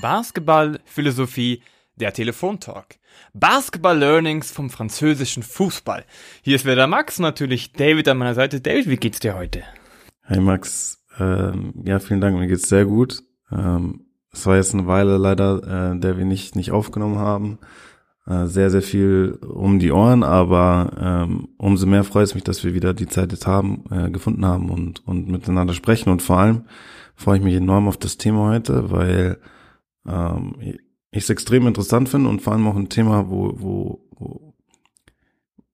Basketball, Philosophie, der Telefontalk. Basketball Learnings vom französischen Fußball. Hier ist wieder Max, natürlich David an meiner Seite. David, wie geht's dir heute? Hey Max, ähm, ja, vielen Dank, mir geht's sehr gut. Ähm, es war jetzt eine Weile leider, äh, der wir nicht, nicht aufgenommen haben. Äh, sehr, sehr viel um die Ohren, aber ähm, umso mehr freut es mich, dass wir wieder die Zeit jetzt haben, äh, gefunden haben und, und miteinander sprechen. Und vor allem freue ich mich enorm auf das Thema heute, weil ähm, ich es extrem interessant finde und vor allem auch ein Thema, wo, wo, wo,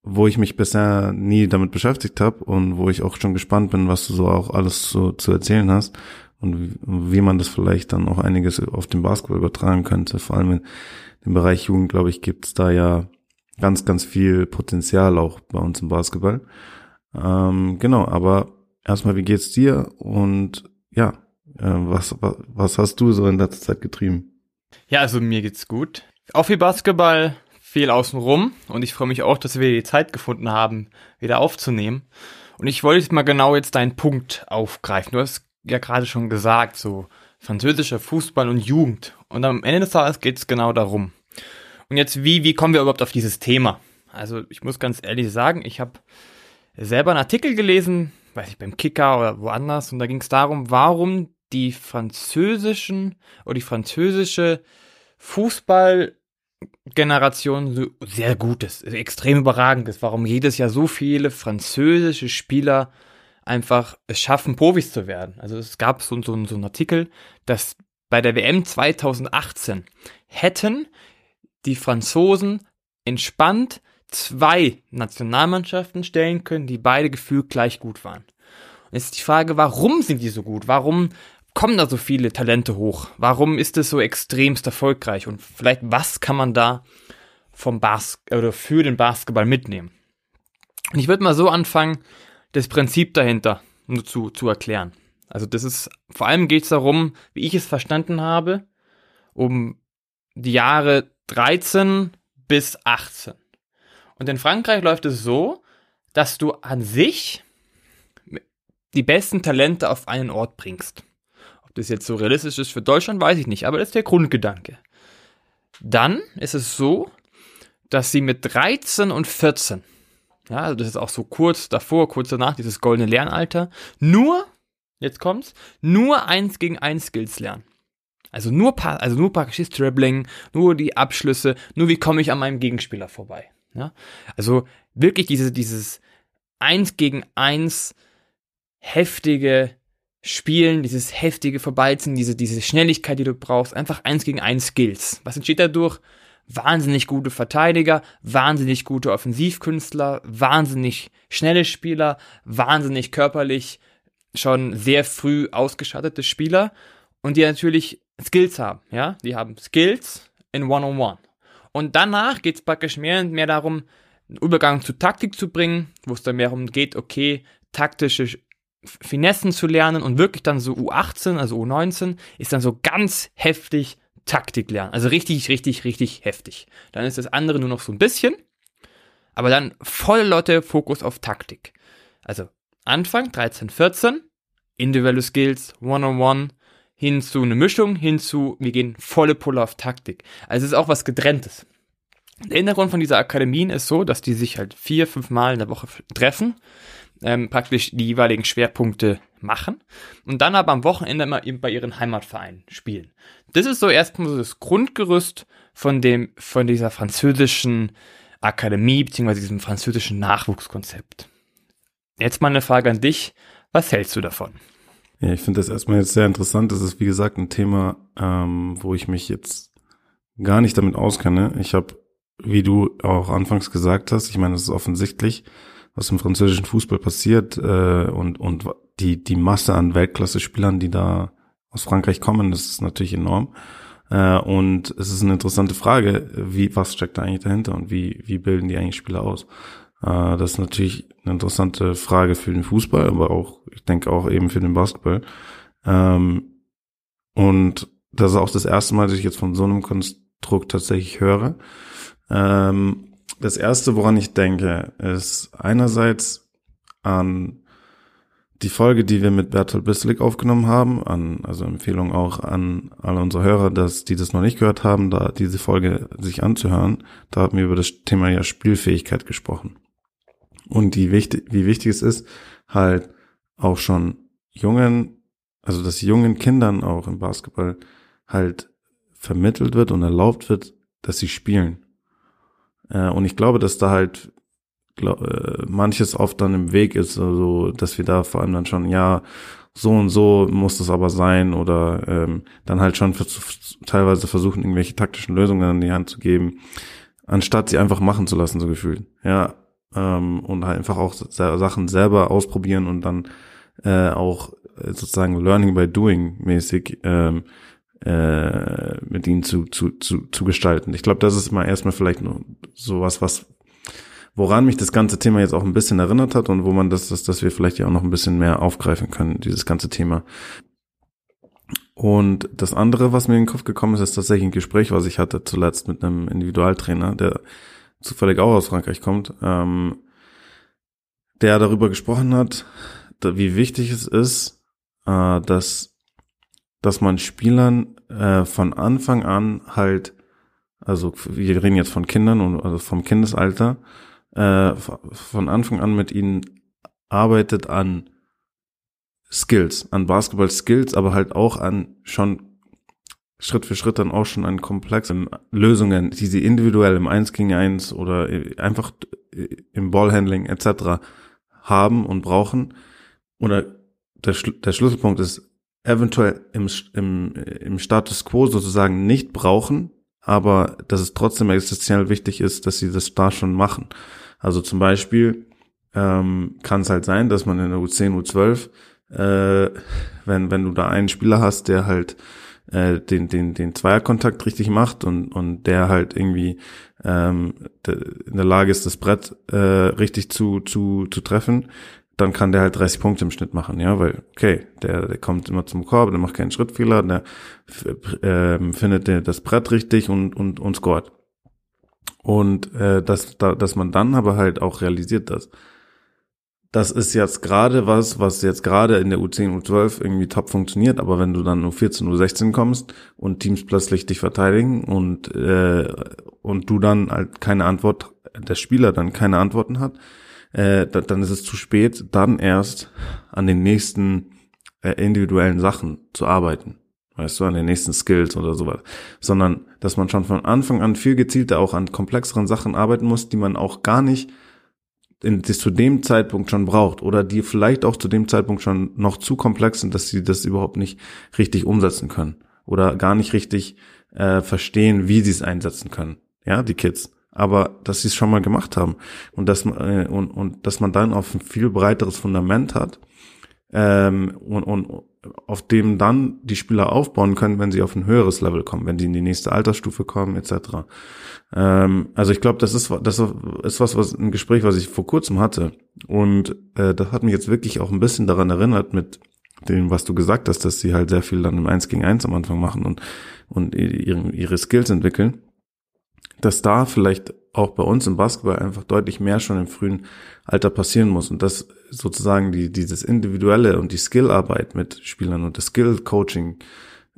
wo ich mich bisher nie damit beschäftigt habe und wo ich auch schon gespannt bin, was du so auch alles so zu erzählen hast und wie, wie man das vielleicht dann auch einiges auf den Basketball übertragen könnte. Vor allem dem Bereich Jugend, glaube ich, gibt es da ja ganz, ganz viel Potenzial auch bei uns im Basketball. Ähm, genau, aber erstmal, wie geht's dir und ja, was, was, was hast du so in letzter Zeit getrieben? Ja, also mir geht's gut. Auch viel Basketball, viel außenrum und ich freue mich auch, dass wir die Zeit gefunden haben, wieder aufzunehmen. Und ich wollte jetzt mal genau jetzt deinen Punkt aufgreifen. Du hast ja gerade schon gesagt, so französischer Fußball und Jugend. Und am Ende des Tages geht's genau darum. Und jetzt, wie, wie kommen wir überhaupt auf dieses Thema? Also ich muss ganz ehrlich sagen, ich habe selber einen Artikel gelesen, weiß ich, beim Kicker oder woanders, und da ging es darum, warum die französischen oder die französische Fußballgeneration sehr gut ist, extrem überragend ist, warum jedes Jahr so viele französische Spieler einfach es schaffen, Profis zu werden. Also es gab so, so, so einen Artikel, dass bei der WM 2018 hätten die Franzosen entspannt zwei Nationalmannschaften stellen können, die beide gefühlt gleich gut waren. Und jetzt ist die Frage, warum sind die so gut? Warum kommen da so viele Talente hoch? Warum ist es so extremst erfolgreich? Und vielleicht, was kann man da vom Bas oder für den Basketball mitnehmen? Und ich würde mal so anfangen, das Prinzip dahinter nur zu, zu erklären. Also das ist, vor allem geht es darum, wie ich es verstanden habe, um die Jahre 13 bis 18. Und in Frankreich läuft es so, dass du an sich die besten Talente auf einen Ort bringst das jetzt so realistisch ist für Deutschland, weiß ich nicht, aber das ist der Grundgedanke. Dann ist es so, dass sie mit 13 und 14, ja, also das ist auch so kurz davor, kurz danach, dieses goldene Lernalter, nur, jetzt kommt's, nur eins gegen eins Skills lernen. Also nur, also nur praktisches Dribbling, nur die Abschlüsse, nur wie komme ich an meinem Gegenspieler vorbei. Ja? Also wirklich diese, dieses eins gegen eins heftige Spielen, dieses heftige Verbeizen, diese, diese Schnelligkeit, die du brauchst, einfach eins gegen eins Skills. Was entsteht dadurch? Wahnsinnig gute Verteidiger, wahnsinnig gute Offensivkünstler, wahnsinnig schnelle Spieler, wahnsinnig körperlich schon sehr früh ausgeschattete Spieler und die natürlich Skills haben, ja? Die haben Skills in One-on-One. -on -One. Und danach geht es praktisch mehr und mehr darum, einen Übergang zu Taktik zu bringen, wo es dann mehr darum geht, okay, taktische Finessen zu lernen und wirklich dann so U18, also U19, ist dann so ganz heftig Taktik lernen. Also richtig, richtig, richtig heftig. Dann ist das andere nur noch so ein bisschen, aber dann voll Leute Fokus auf Taktik. Also Anfang 13, 14, individuelle Skills, One-on-One, hin zu eine Mischung, hin zu, wir gehen volle Pulle auf Taktik. Also es ist auch was getrenntes. Der Hintergrund von dieser Akademien ist so, dass die sich halt vier, fünf Mal in der Woche treffen ähm, praktisch die jeweiligen Schwerpunkte machen und dann aber am Wochenende immer eben bei ihren Heimatvereinen spielen. Das ist so erstmal so das Grundgerüst von dem, von dieser französischen Akademie beziehungsweise diesem französischen Nachwuchskonzept. Jetzt mal eine Frage an dich. Was hältst du davon? Ja, ich finde das erstmal jetzt sehr interessant. Das ist, wie gesagt, ein Thema, ähm, wo ich mich jetzt gar nicht damit auskenne. Ich habe, wie du auch anfangs gesagt hast, ich meine, das ist offensichtlich, was im französischen Fußball passiert äh, und, und die, die Masse an Weltklasse-Spielern, die da aus Frankreich kommen, das ist natürlich enorm. Äh, und es ist eine interessante Frage, wie, was steckt da eigentlich dahinter und wie, wie bilden die eigentlich Spieler aus? Äh, das ist natürlich eine interessante Frage für den Fußball, aber auch, ich denke auch eben für den Basketball. Ähm, und das ist auch das erste Mal, dass ich jetzt von so einem Konstrukt tatsächlich höre. Ähm, das erste, woran ich denke, ist einerseits an die Folge, die wir mit Bertolt Bisslik aufgenommen haben, an, also Empfehlung auch an alle unsere Hörer, dass die das noch nicht gehört haben, da diese Folge sich anzuhören, da haben wir über das Thema ja Spielfähigkeit gesprochen. Und die wichtig, wie wichtig es ist, halt auch schon jungen, also dass jungen Kindern auch im Basketball halt vermittelt wird und erlaubt wird, dass sie spielen. Äh, und ich glaube, dass da halt glaub, äh, manches oft dann im Weg ist, also dass wir da vor allem dann schon, ja, so und so muss das aber sein oder ähm, dann halt schon für, teilweise versuchen, irgendwelche taktischen Lösungen an die Hand zu geben, anstatt sie einfach machen zu lassen, so gefühlt. Ja, ähm, und halt einfach auch Sachen selber ausprobieren und dann äh, auch äh, sozusagen Learning by Doing mäßig ähm, äh, mit ihnen zu, zu, zu, zu gestalten. Ich glaube, das ist mal erstmal vielleicht nur sowas, was woran mich das ganze Thema jetzt auch ein bisschen erinnert hat und wo man das, das, dass wir vielleicht ja auch noch ein bisschen mehr aufgreifen können, dieses ganze Thema. Und das andere, was mir in den Kopf gekommen ist, ist tatsächlich ein Gespräch, was ich hatte zuletzt mit einem Individualtrainer, der zufällig auch aus Frankreich kommt, ähm, der darüber gesprochen hat, wie wichtig es ist, äh, dass, dass man Spielern äh, von Anfang an halt, also wir reden jetzt von Kindern und also vom Kindesalter, äh, von Anfang an mit ihnen arbeitet an Skills, an Basketball-Skills, aber halt auch an schon Schritt für Schritt dann auch schon an komplexen Lösungen, die sie individuell im 1 gegen 1 oder einfach im Ballhandling etc. haben und brauchen. Oder der, der Schlüsselpunkt ist eventuell im, im, im Status quo sozusagen nicht brauchen, aber dass es trotzdem existenziell wichtig ist, dass sie das da schon machen. Also zum Beispiel ähm, kann es halt sein, dass man in der U10, U12, äh, wenn, wenn du da einen Spieler hast, der halt äh, den, den, den Zweierkontakt richtig macht und, und der halt irgendwie ähm, in der Lage ist, das Brett äh, richtig zu, zu, zu treffen, dann kann der halt 30 Punkte im Schnitt machen, ja, weil, okay, der, der kommt immer zum Korb, der macht keinen Schrittfehler, der äh, findet der das Brett richtig und, und, und scoret. Und äh, dass, da, dass man dann aber halt auch realisiert, dass das ist jetzt gerade was, was jetzt gerade in der U10, U12 irgendwie top funktioniert, aber wenn du dann U14, U16 kommst und Teams plötzlich dich verteidigen und äh, und du dann halt keine Antwort, der Spieler dann keine Antworten hat, äh, dann ist es zu spät, dann erst an den nächsten äh, individuellen Sachen zu arbeiten weißt du, an den nächsten Skills oder sowas, sondern dass man schon von Anfang an viel gezielter auch an komplexeren Sachen arbeiten muss, die man auch gar nicht in, die zu dem Zeitpunkt schon braucht oder die vielleicht auch zu dem Zeitpunkt schon noch zu komplex sind, dass sie das überhaupt nicht richtig umsetzen können oder gar nicht richtig äh, verstehen, wie sie es einsetzen können. Ja, die Kids. Aber dass sie es schon mal gemacht haben und dass man äh, und, und dass man dann auf ein viel breiteres Fundament hat ähm, und, und auf dem dann die Spieler aufbauen können, wenn sie auf ein höheres Level kommen, wenn sie in die nächste Altersstufe kommen, etc. Ähm, also ich glaube, das ist das ist was, was ein Gespräch, was ich vor kurzem hatte und äh, das hat mich jetzt wirklich auch ein bisschen daran erinnert mit dem, was du gesagt hast, dass sie halt sehr viel dann im Eins gegen Eins am Anfang machen und und ihre, ihre Skills entwickeln, dass da vielleicht auch bei uns im Basketball einfach deutlich mehr schon im frühen Alter passieren muss und das sozusagen die, dieses individuelle und die Skillarbeit mit Spielern und das Skill-Coaching,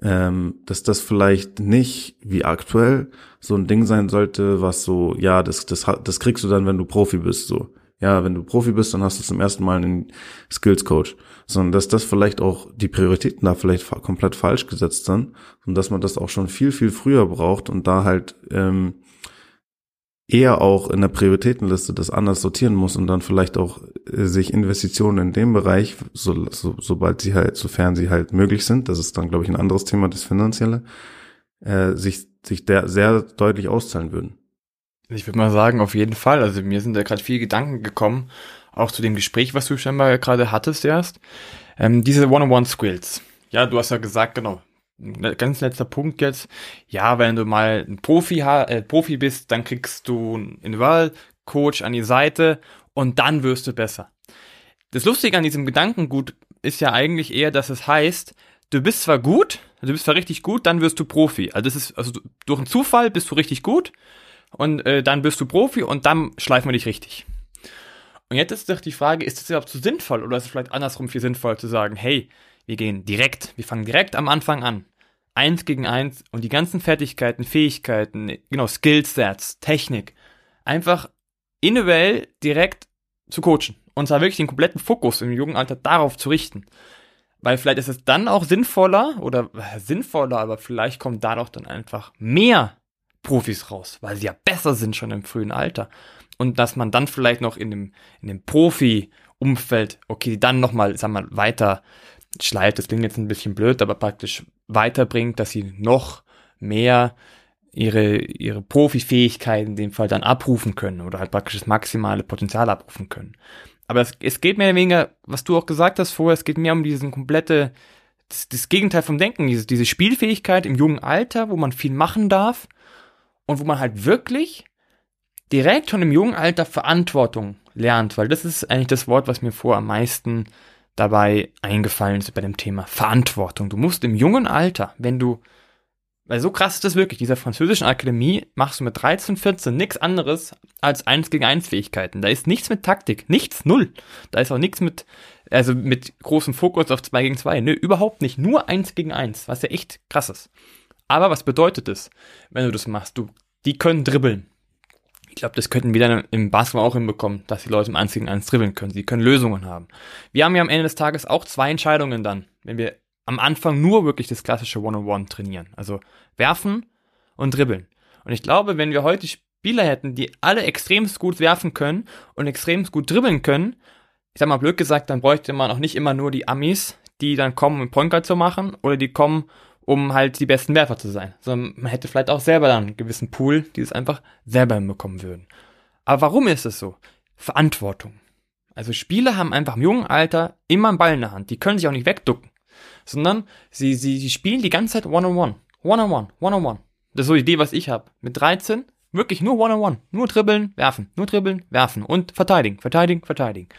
ähm, dass das vielleicht nicht wie aktuell so ein Ding sein sollte, was so, ja, das, das, das kriegst du dann, wenn du Profi bist, so. Ja, wenn du Profi bist, dann hast du zum ersten Mal einen Skills-Coach. Sondern dass das vielleicht auch die Prioritäten da vielleicht komplett falsch gesetzt sind und dass man das auch schon viel, viel früher braucht und da halt ähm, eher auch in der Prioritätenliste das anders sortieren muss und dann vielleicht auch äh, sich Investitionen in dem Bereich, so, so, sobald sie halt, sofern sie halt möglich sind, das ist dann, glaube ich, ein anderes Thema, das Finanzielle, äh, sich, sich der sehr deutlich auszahlen würden. Ich würde mal sagen, auf jeden Fall. Also mir sind da gerade viele Gedanken gekommen, auch zu dem Gespräch, was du scheinbar gerade hattest erst. Ähm, diese One-on-One-Skills. Ja, du hast ja gesagt, genau, ganz letzter Punkt jetzt. Ja, wenn du mal ein Profi, äh, Profi bist, dann kriegst du einen Individualcoach an die Seite und dann wirst du besser. Das Lustige an diesem Gedankengut ist ja eigentlich eher, dass es heißt, du bist zwar gut, du bist zwar richtig gut, dann wirst du Profi. Also das ist, also durch einen Zufall bist du richtig gut und äh, dann bist du Profi und dann schleifen wir dich richtig. Und jetzt ist doch die Frage, ist das überhaupt so sinnvoll oder ist es vielleicht andersrum viel sinnvoller zu sagen, hey, wir gehen direkt, wir fangen direkt am Anfang an. Eins gegen eins und die ganzen Fertigkeiten, Fähigkeiten, genau, Skillsets, Technik, einfach individuell direkt zu coachen. Und zwar wirklich den kompletten Fokus im jungen Alter darauf zu richten. Weil vielleicht ist es dann auch sinnvoller oder äh, sinnvoller, aber vielleicht kommen da doch dann einfach mehr Profis raus, weil sie ja besser sind schon im frühen Alter. Und dass man dann vielleicht noch in dem, in dem Profi-Umfeld, okay, dann nochmal, sag mal, weiter schleift, das klingt jetzt ein bisschen blöd, aber praktisch weiterbringt, dass sie noch mehr ihre, ihre Profi-Fähigkeiten in dem Fall dann abrufen können oder halt praktisch das maximale Potenzial abrufen können. Aber es, es geht mehr oder weniger, was du auch gesagt hast vorher, es geht mehr um diesen komplette, das, das Gegenteil vom Denken, diese, diese Spielfähigkeit im jungen Alter, wo man viel machen darf und wo man halt wirklich direkt schon im jungen Alter Verantwortung lernt, weil das ist eigentlich das Wort, was mir vor am meisten dabei eingefallen ist bei dem Thema Verantwortung. Du musst im jungen Alter, wenn du, weil so krass ist das wirklich, dieser französischen Akademie machst du mit 13, 14 nichts anderes als 1 gegen 1 Fähigkeiten. Da ist nichts mit Taktik, nichts, null. Da ist auch nichts mit, also mit großem Fokus auf 2 gegen 2. Nö, überhaupt nicht. Nur 1 gegen 1, was ja echt krass ist. Aber was bedeutet das, wenn du das machst? Du, die können dribbeln. Ich glaube, das könnten wir dann im Basketball auch hinbekommen, dass die Leute im 1 gegen 1 dribbeln können. Sie können Lösungen haben. Wir haben ja am Ende des Tages auch zwei Entscheidungen dann, wenn wir am Anfang nur wirklich das klassische One-on-One trainieren. Also werfen und dribbeln. Und ich glaube, wenn wir heute Spieler hätten, die alle extremst gut werfen können und extremst gut dribbeln können, ich sag mal blöd gesagt, dann bräuchte man auch nicht immer nur die Amis, die dann kommen, um Point Guard zu machen, oder die kommen, um halt die besten Werfer zu sein. Sondern man hätte vielleicht auch selber dann einen gewissen Pool, die es einfach selber hinbekommen würden. Aber warum ist es so? Verantwortung. Also Spieler haben einfach im jungen Alter immer einen Ball in der Hand. Die können sich auch nicht wegducken. Sondern sie, sie, sie spielen die ganze Zeit One-on-One. One-on-one, One-on-one. Das ist so die Idee, was ich habe. Mit 13 wirklich nur One-on-one. Nur dribbeln, werfen. Nur dribbeln, werfen. Und verteidigen, verteidigen, verteidigen.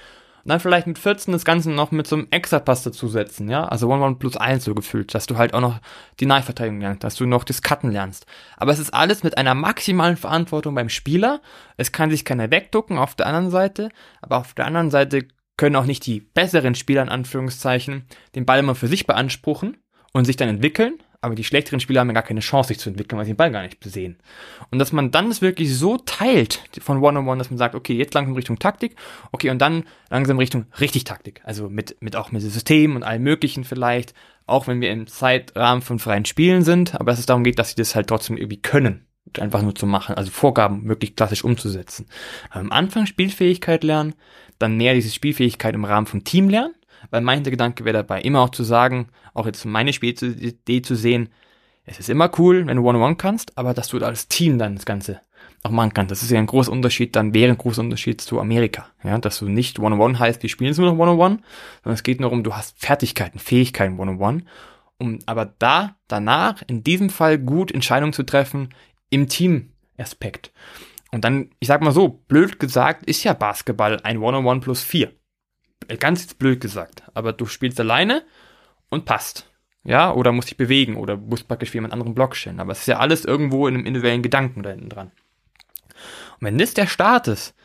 Dann vielleicht mit 14 das Ganze noch mit so einem Extra-Pass dazusetzen, ja? Also One-One plus 1 so gefühlt, dass du halt auch noch die Nahverteidigung lernst, dass du noch das Cutten lernst. Aber es ist alles mit einer maximalen Verantwortung beim Spieler. Es kann sich keiner wegducken auf der anderen Seite, aber auf der anderen Seite können auch nicht die besseren Spieler in Anführungszeichen den Ball immer für sich beanspruchen und sich dann entwickeln, aber die schlechteren Spieler haben ja gar keine Chance, sich zu entwickeln, weil sie den Ball gar nicht sehen. Und dass man dann das wirklich so teilt von One-on-One, -on -One, dass man sagt, okay, jetzt langsam Richtung Taktik, okay, und dann langsam Richtung richtig Taktik. Also mit, mit auch mit Systemen und allem möglichen vielleicht, auch wenn wir im Zeitrahmen von freien Spielen sind, aber dass es darum geht, dass sie das halt trotzdem irgendwie können. Einfach nur zu machen, also Vorgaben wirklich klassisch umzusetzen. Am Anfang Spielfähigkeit lernen, dann mehr diese Spielfähigkeit im Rahmen von Team lernen, weil mein Gedanke wäre dabei, immer auch zu sagen, auch jetzt meine Spielidee zu sehen, es ist immer cool, wenn du One-on-One kannst, aber dass du als Team dann das Ganze auch machen kannst. Das ist ja ein großer Unterschied, dann wäre ein großer Unterschied zu Amerika. Ja, dass du nicht One-on-One heißt, wir spielen jetzt nur noch One-on-One, sondern es geht nur um, du hast Fertigkeiten, Fähigkeiten One-on-One, um aber da, danach, in diesem Fall gut Entscheidungen zu treffen im Team-Aspekt. Und dann, ich sag mal so, blöd gesagt, ist ja Basketball ein One-on-One plus vier. Ganz blöd gesagt. Aber du spielst alleine und passt. Ja, oder musst dich bewegen oder musst praktisch für jemand anderen Block stellen. Aber es ist ja alles irgendwo in einem individuellen Gedanken da hinten dran. Und wenn das der Start ist,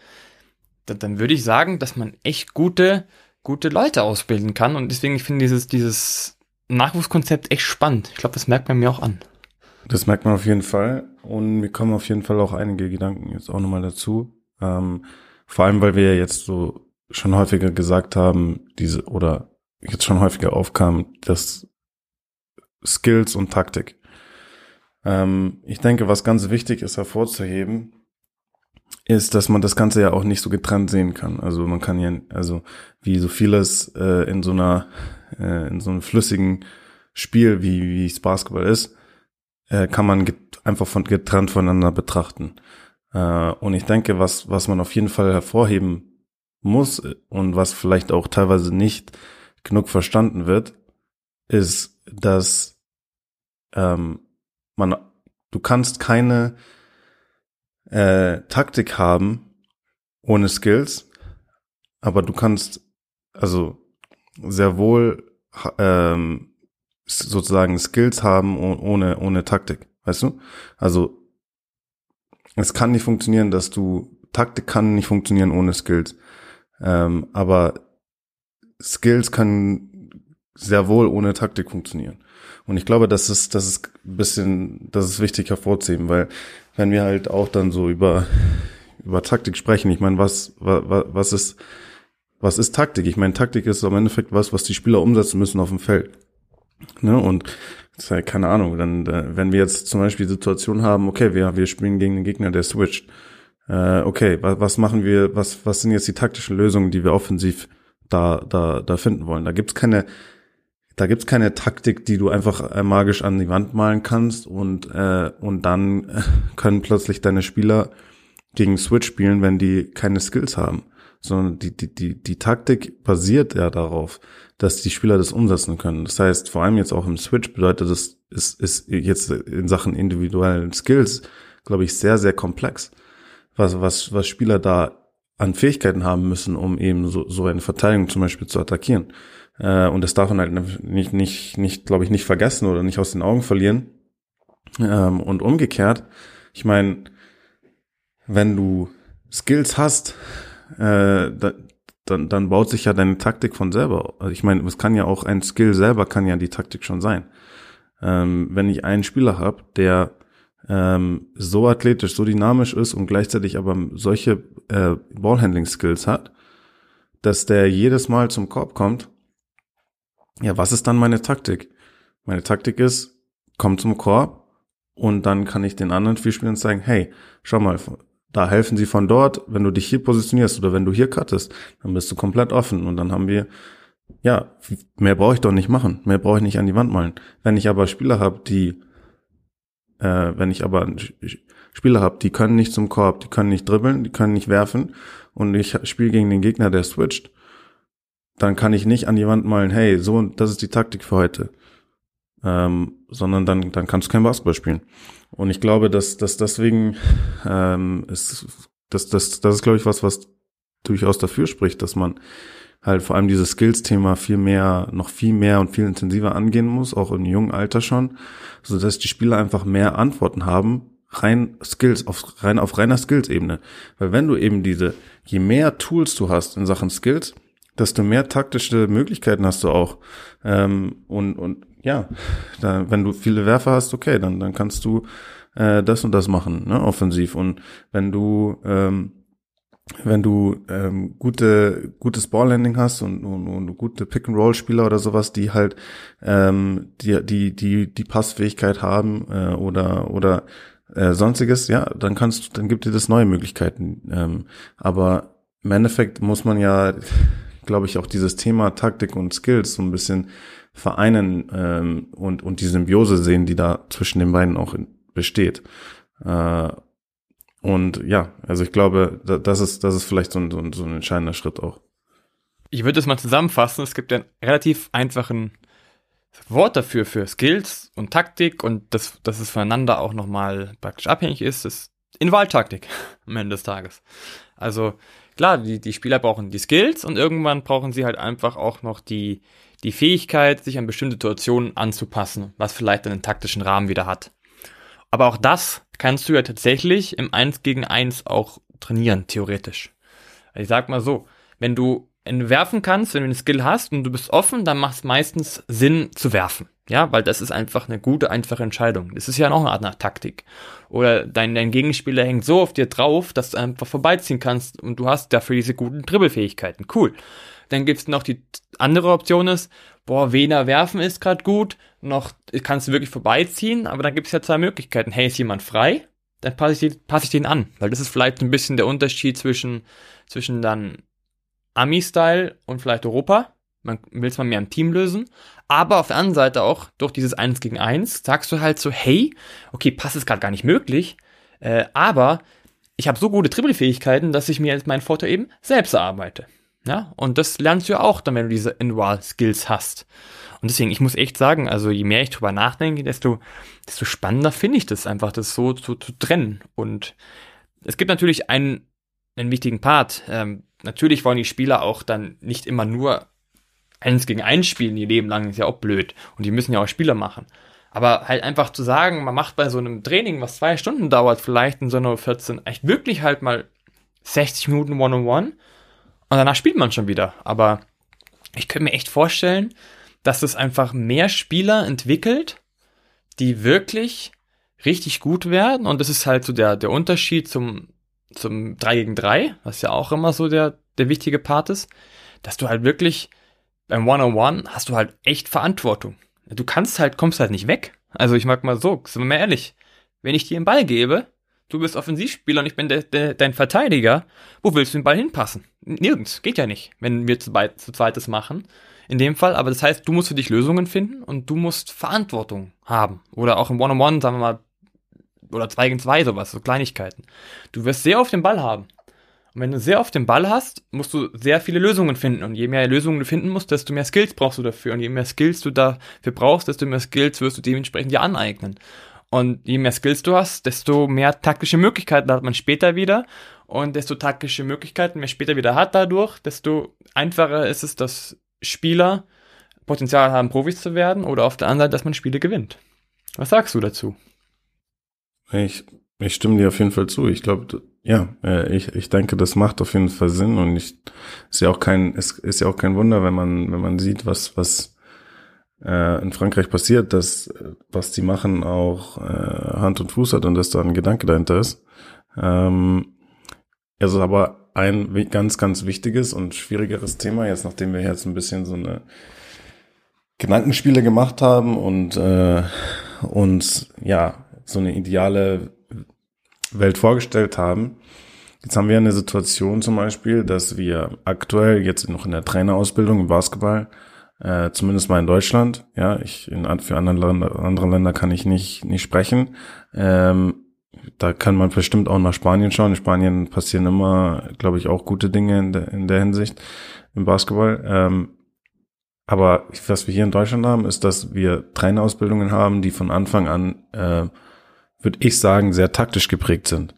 dann, dann würde ich sagen, dass man echt gute, gute Leute ausbilden kann. Und deswegen, ich finde dieses, dieses Nachwuchskonzept echt spannend. Ich glaube, das merkt man mir auch an. Das merkt man auf jeden Fall. Und mir kommen auf jeden Fall auch einige Gedanken jetzt auch nochmal dazu. Ähm, vor allem, weil wir ja jetzt so schon häufiger gesagt haben, diese, oder jetzt schon häufiger aufkam, dass Skills und Taktik. Ähm, ich denke, was ganz wichtig ist hervorzuheben, ist, dass man das Ganze ja auch nicht so getrennt sehen kann. Also man kann ja, also wie so vieles äh, in so einer, äh, in so einem flüssigen Spiel, wie, wie es Basketball ist, äh, kann man einfach von getrennt voneinander betrachten. Äh, und ich denke, was, was man auf jeden Fall hervorheben muss und was vielleicht auch teilweise nicht genug verstanden wird, ist, dass ähm, man, du kannst keine äh, Taktik haben ohne Skills, aber du kannst also sehr wohl ähm, sozusagen Skills haben ohne ohne Taktik, weißt du? Also es kann nicht funktionieren, dass du Taktik kann nicht funktionieren ohne Skills. Ähm, aber Skills können sehr wohl ohne Taktik funktionieren. Und ich glaube, das ist, das ist ein bisschen, das ist wichtig hervorzuheben, weil wenn wir halt auch dann so über, über Taktik sprechen, ich meine, was, was, was ist, was ist Taktik? Ich meine, Taktik ist im Endeffekt was, was die Spieler umsetzen müssen auf dem Feld. Ne? Und halt, keine Ahnung, dann, wenn wir jetzt zum Beispiel Situationen haben, okay, wir, wir spielen gegen einen Gegner, der switcht. Äh, okay, was, was machen wir, was, was sind jetzt die taktischen Lösungen, die wir offensiv da, da, da finden wollen? Da gibt's keine, da gibt's keine Taktik, die du einfach äh, magisch an die Wand malen kannst und, äh, und dann können plötzlich deine Spieler gegen Switch spielen, wenn die keine Skills haben. Sondern die, die, die, die Taktik basiert ja darauf, dass die Spieler das umsetzen können. Das heißt, vor allem jetzt auch im Switch bedeutet das, ist, ist jetzt in Sachen individuellen Skills, glaube ich, sehr, sehr komplex. Was, was, was Spieler da an Fähigkeiten haben müssen, um eben so, so eine Verteidigung zum Beispiel zu attackieren. Äh, und das darf man halt nicht, nicht, nicht glaube ich, nicht vergessen oder nicht aus den Augen verlieren. Ähm, und umgekehrt, ich meine, wenn du Skills hast, äh, da, dann, dann baut sich ja deine Taktik von selber. Also ich meine, es kann ja auch ein Skill selber kann ja die Taktik schon sein. Ähm, wenn ich einen Spieler habe, der ähm, so athletisch, so dynamisch ist und gleichzeitig aber solche äh, Ballhandling-Skills hat, dass der jedes Mal zum Korb kommt ja, was ist dann meine Taktik? Meine Taktik ist, komm zum Korb und dann kann ich den anderen Spielspielern zeigen, hey, schau mal, da helfen sie von dort, wenn du dich hier positionierst oder wenn du hier cuttest, dann bist du komplett offen und dann haben wir, ja, mehr brauche ich doch nicht machen, mehr brauche ich nicht an die Wand malen. Wenn ich aber Spieler habe, die, äh, wenn ich aber Spieler habe, die können nicht zum Korb, die können nicht dribbeln, die können nicht werfen und ich spiele gegen den Gegner, der switcht, dann kann ich nicht an die Wand malen, hey, so, das ist die Taktik für heute. Ähm, sondern dann, dann kannst du kein Basketball spielen. Und ich glaube, dass, dass deswegen ähm, ist, das, das, das ist, glaube ich, was, was durchaus dafür spricht, dass man halt vor allem dieses Skills-Thema viel mehr, noch viel mehr und viel intensiver angehen muss, auch im jungen Alter schon, so dass die Spieler einfach mehr Antworten haben, rein Skills, auf, rein auf reiner Skills-Ebene. Weil wenn du eben diese, je mehr Tools du hast in Sachen Skills, desto mehr taktische Möglichkeiten hast du auch. Ähm, und, und ja, da, wenn du viele Werfer hast, okay, dann, dann kannst du äh, das und das machen, ne, offensiv. Und wenn du ähm, wenn du ähm, gute gutes Balllanding hast und, und, und gute Pick and Roll Spieler oder sowas, die halt ähm, die die die die Passfähigkeit haben äh, oder oder äh, sonstiges, ja, dann kannst dann gibt dir das neue Möglichkeiten. Ähm, aber im Endeffekt muss man ja glaube ich, auch dieses Thema Taktik und Skills so ein bisschen vereinen ähm, und, und die Symbiose sehen, die da zwischen den beiden auch in, besteht. Äh, und ja, also ich glaube, das ist, das ist vielleicht so ein, so ein, so ein entscheidender Schritt auch. Ich würde es mal zusammenfassen. Es gibt einen relativ einfachen Wort dafür, für Skills und Taktik und das, dass es voneinander auch nochmal praktisch abhängig ist, ist Invaltaktik am Ende des Tages. Also klar, die, die Spieler brauchen die Skills und irgendwann brauchen sie halt einfach auch noch die, die Fähigkeit, sich an bestimmte Situationen anzupassen, was vielleicht einen taktischen Rahmen wieder hat. Aber auch das kannst du ja tatsächlich im 1 gegen 1 auch trainieren, theoretisch. Ich sag mal so, wenn du werfen kannst, wenn du einen Skill hast und du bist offen, dann macht es meistens Sinn zu werfen. Ja, weil das ist einfach eine gute, einfache Entscheidung. Das ist ja noch eine Art nach Taktik. Oder dein, dein Gegenspieler hängt so auf dir drauf, dass du einfach vorbeiziehen kannst und du hast dafür diese guten Dribbelfähigkeiten. Cool. Dann gibt's noch die andere Option ist, boah, Wiener werfen ist gerade gut, noch kannst du wirklich vorbeiziehen, aber dann gibt's ja zwei Möglichkeiten. Hey, ist jemand frei? Dann passe ich, pass ich den an, weil das ist vielleicht ein bisschen der Unterschied zwischen, zwischen dann Ami-Style und vielleicht Europa. Man will es mal mehr im Team lösen. Aber auf der anderen Seite auch durch dieses 1 gegen 1 sagst du halt so, hey, okay, Pass ist gerade gar nicht möglich, äh, aber ich habe so gute Dribbelfähigkeiten, dass ich mir jetzt meinen Vorteil eben selbst erarbeite. Ja, und das lernst du ja auch dann, wenn du diese In-Wall-Skills hast. Und deswegen, ich muss echt sagen, also je mehr ich drüber nachdenke, desto, desto spannender finde ich das einfach, das so zu, zu trennen. Und es gibt natürlich einen, einen wichtigen Part. Ähm, natürlich wollen die Spieler auch dann nicht immer nur eins gegen eins spielen ihr Leben lang, ist ja auch blöd. Und die müssen ja auch Spieler machen. Aber halt einfach zu sagen, man macht bei so einem Training, was zwei Stunden dauert, vielleicht in so einer 14, echt wirklich halt mal 60 Minuten One-on-One. Und danach spielt man schon wieder. Aber ich könnte mir echt vorstellen, dass es einfach mehr Spieler entwickelt, die wirklich richtig gut werden. Und das ist halt so der, der Unterschied zum, zum 3 gegen 3, was ja auch immer so der, der wichtige Part ist, dass du halt wirklich beim One-on-One hast du halt echt Verantwortung. Du kannst halt, kommst halt nicht weg. Also ich mag mal so, sind wir mal ehrlich. Wenn ich dir den Ball gebe, du bist Offensivspieler und ich bin de, de, dein Verteidiger, wo willst du den Ball hinpassen? Nirgends, geht ja nicht, wenn wir zu, zu zweites machen. In dem Fall, aber das heißt, du musst für dich Lösungen finden und du musst Verantwortung haben. Oder auch im One-on-One, -on -One, sagen wir mal, oder 2 gegen 2, sowas, so Kleinigkeiten. Du wirst sehr oft den Ball haben. Und wenn du sehr oft den Ball hast, musst du sehr viele Lösungen finden. Und je mehr Lösungen du finden musst, desto mehr Skills brauchst du dafür. Und je mehr Skills du dafür brauchst, desto mehr Skills wirst du dementsprechend dir aneignen. Und je mehr Skills du hast, desto mehr taktische Möglichkeiten hat man später wieder. Und desto taktische Möglichkeiten man später wieder hat dadurch, desto einfacher ist es, dass Spieler Potenzial haben, Profis zu werden oder auf der anderen Seite, dass man Spiele gewinnt. Was sagst du dazu? Ich, ich stimme dir auf jeden Fall zu. Ich glaube, ja, äh, ich, ich denke, das macht auf jeden Fall Sinn und ich, ist ja auch kein, ist, ist ja auch kein Wunder, wenn man, wenn man sieht, was, was äh, in Frankreich passiert, dass was die machen auch äh, Hand und Fuß hat und dass da ein Gedanke dahinter ist. Ähm, also aber ein ganz, ganz wichtiges und schwierigeres Thema, jetzt nachdem wir jetzt ein bisschen so eine Gedankenspiele gemacht haben und äh, uns ja so eine ideale Welt vorgestellt haben. Jetzt haben wir eine Situation zum Beispiel, dass wir aktuell jetzt noch in der Trainerausbildung im Basketball, äh, zumindest mal in Deutschland, ja, ich in, für andere Länder, andere Länder kann ich nicht nicht sprechen. Ähm, da kann man bestimmt auch nach Spanien schauen. In Spanien passieren immer, glaube ich, auch gute Dinge in der, in der Hinsicht im Basketball. Ähm, aber was wir hier in Deutschland haben, ist, dass wir Trainerausbildungen haben, die von Anfang an, äh, würde ich sagen, sehr taktisch geprägt sind.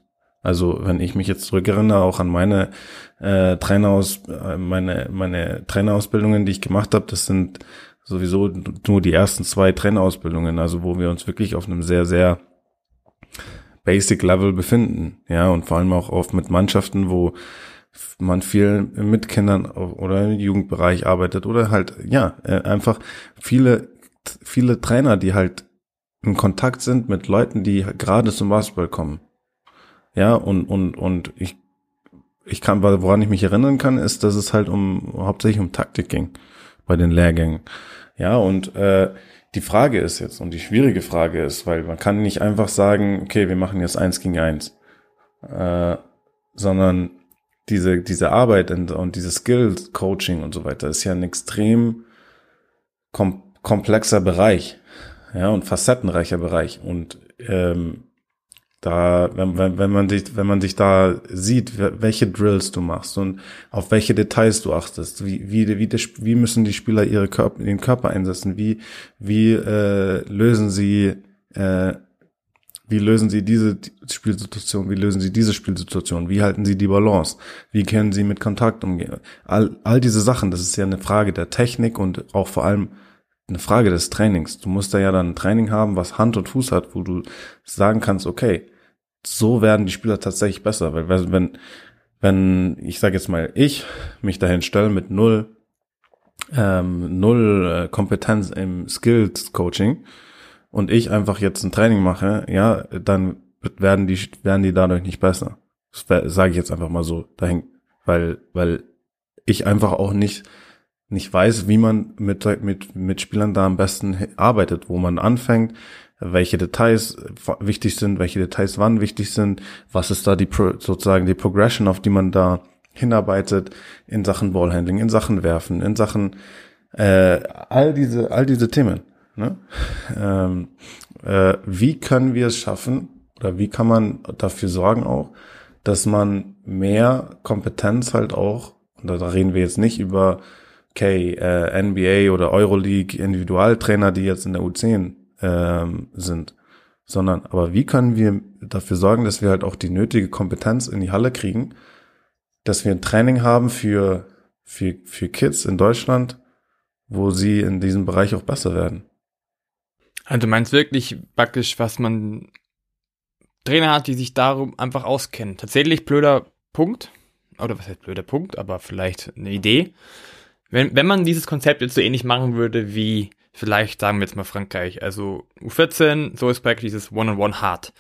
Also wenn ich mich jetzt zurückerinnere, auch an meine äh, Traineraus, äh, meine meine Trainerausbildungen, die ich gemacht habe, das sind sowieso nur die ersten zwei Trainerausbildungen, also wo wir uns wirklich auf einem sehr sehr Basic Level befinden, ja und vor allem auch oft mit Mannschaften, wo man viel mit Kindern oder im Jugendbereich arbeitet oder halt, ja, äh, einfach viele, viele Trainer, die halt in Kontakt sind mit Leuten, die gerade zum Basketball kommen. Ja, und, und, und ich, ich kann, woran ich mich erinnern kann, ist, dass es halt um, hauptsächlich um Taktik ging bei den Lehrgängen. Ja, und, äh, die Frage ist jetzt, und die schwierige Frage ist, weil man kann nicht einfach sagen, okay, wir machen jetzt eins gegen eins, äh, sondern diese, diese Arbeit und, und diese Skills Coaching und so weiter ist ja ein extrem kom komplexer Bereich, ja, und facettenreicher Bereich. Und ähm, da, wenn, wenn, wenn man dich, wenn man dich da sieht, welche Drills du machst und auf welche Details du achtest, wie, wie, wie, wie müssen die Spieler ihre Körper, den Körper einsetzen, wie, wie äh, lösen sie äh, wie lösen Sie diese Spielsituation? Wie lösen Sie diese Spielsituation? Wie halten Sie die Balance? Wie können Sie mit Kontakt umgehen? All, all diese Sachen, das ist ja eine Frage der Technik und auch vor allem eine Frage des Trainings. Du musst da ja dann ein Training haben, was Hand und Fuß hat, wo du sagen kannst, okay, so werden die Spieler tatsächlich besser. Weil wenn, wenn ich sage jetzt mal, ich mich dahin stelle mit null, ähm, null äh, Kompetenz im Skills Coaching, und ich einfach jetzt ein Training mache, ja, dann werden die, werden die dadurch nicht besser. Das sage ich jetzt einfach mal so dahin, weil, weil ich einfach auch nicht, nicht weiß, wie man mit, mit, mit Spielern da am besten arbeitet, wo man anfängt, welche Details wichtig sind, welche Details wann wichtig sind, was ist da die, sozusagen die Progression, auf die man da hinarbeitet in Sachen Ballhandling, in Sachen Werfen, in Sachen, äh, all diese, all diese Themen. Ne? Ähm, äh, wie können wir es schaffen oder wie kann man dafür sorgen auch, dass man mehr Kompetenz halt auch, und da reden wir jetzt nicht über okay, äh, NBA oder Euroleague Individualtrainer, die jetzt in der U10 ähm, sind, sondern aber wie können wir dafür sorgen, dass wir halt auch die nötige Kompetenz in die Halle kriegen, dass wir ein Training haben für, für, für Kids in Deutschland, wo sie in diesem Bereich auch besser werden. Also meinst wirklich praktisch, was man Trainer hat, die sich darum einfach auskennen. Tatsächlich blöder Punkt. oder was heißt blöder Punkt, aber vielleicht eine Idee. Wenn, wenn man dieses Konzept jetzt so ähnlich machen würde wie vielleicht sagen wir jetzt mal Frankreich, also U14, so ist praktisch dieses One-on-One hart.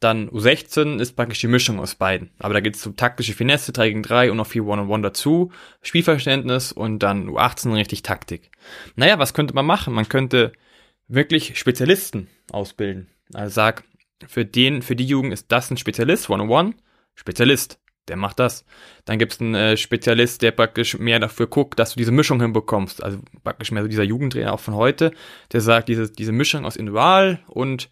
Dann U16 ist praktisch die Mischung aus beiden. Aber da geht es um taktische Finesse, 3 gegen 3 und noch viel One-on-One dazu, Spielverständnis und dann U18 richtig Taktik. Naja, was könnte man machen? Man könnte wirklich Spezialisten ausbilden. Also sag, für den, für die Jugend ist das ein Spezialist, One-on-One, Spezialist der macht das. Dann gibt es einen äh, Spezialist, der praktisch mehr dafür guckt, dass du diese Mischung hinbekommst. Also praktisch mehr so dieser Jugendtrainer auch von heute, der sagt, diese, diese Mischung aus Individual und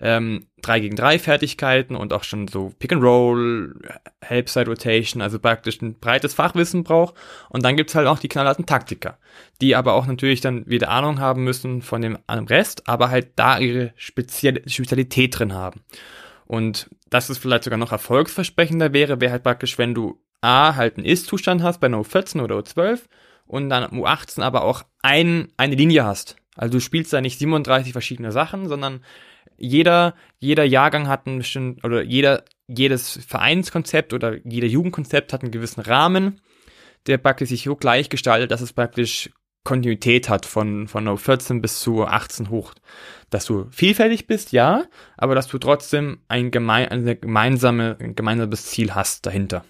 ähm, 3 gegen 3 Fertigkeiten und auch schon so Pick and Roll, Help-Side Rotation, also praktisch ein breites Fachwissen braucht. Und dann gibt's halt auch die knallharten Taktiker, die aber auch natürlich dann wieder Ahnung haben müssen von dem, dem Rest, aber halt da ihre Spezial Spezialität drin haben. Und dass es vielleicht sogar noch erfolgsversprechender wäre, wäre halt praktisch, wenn du A, halt einen Ist-Zustand hast bei einer U14 oder U12 und dann U18 aber auch ein, eine Linie hast. Also du spielst da nicht 37 verschiedene Sachen, sondern jeder, jeder Jahrgang hat einen bestimmten, oder jeder, jedes Vereinskonzept oder jeder Jugendkonzept hat einen gewissen Rahmen, der praktisch sich so gleich gestaltet, dass es praktisch Kontinuität hat von, von U14 bis zu 18 hoch dass du vielfältig bist, ja, aber dass du trotzdem ein, gemein, eine gemeinsame, ein gemeinsames Ziel hast dahinter.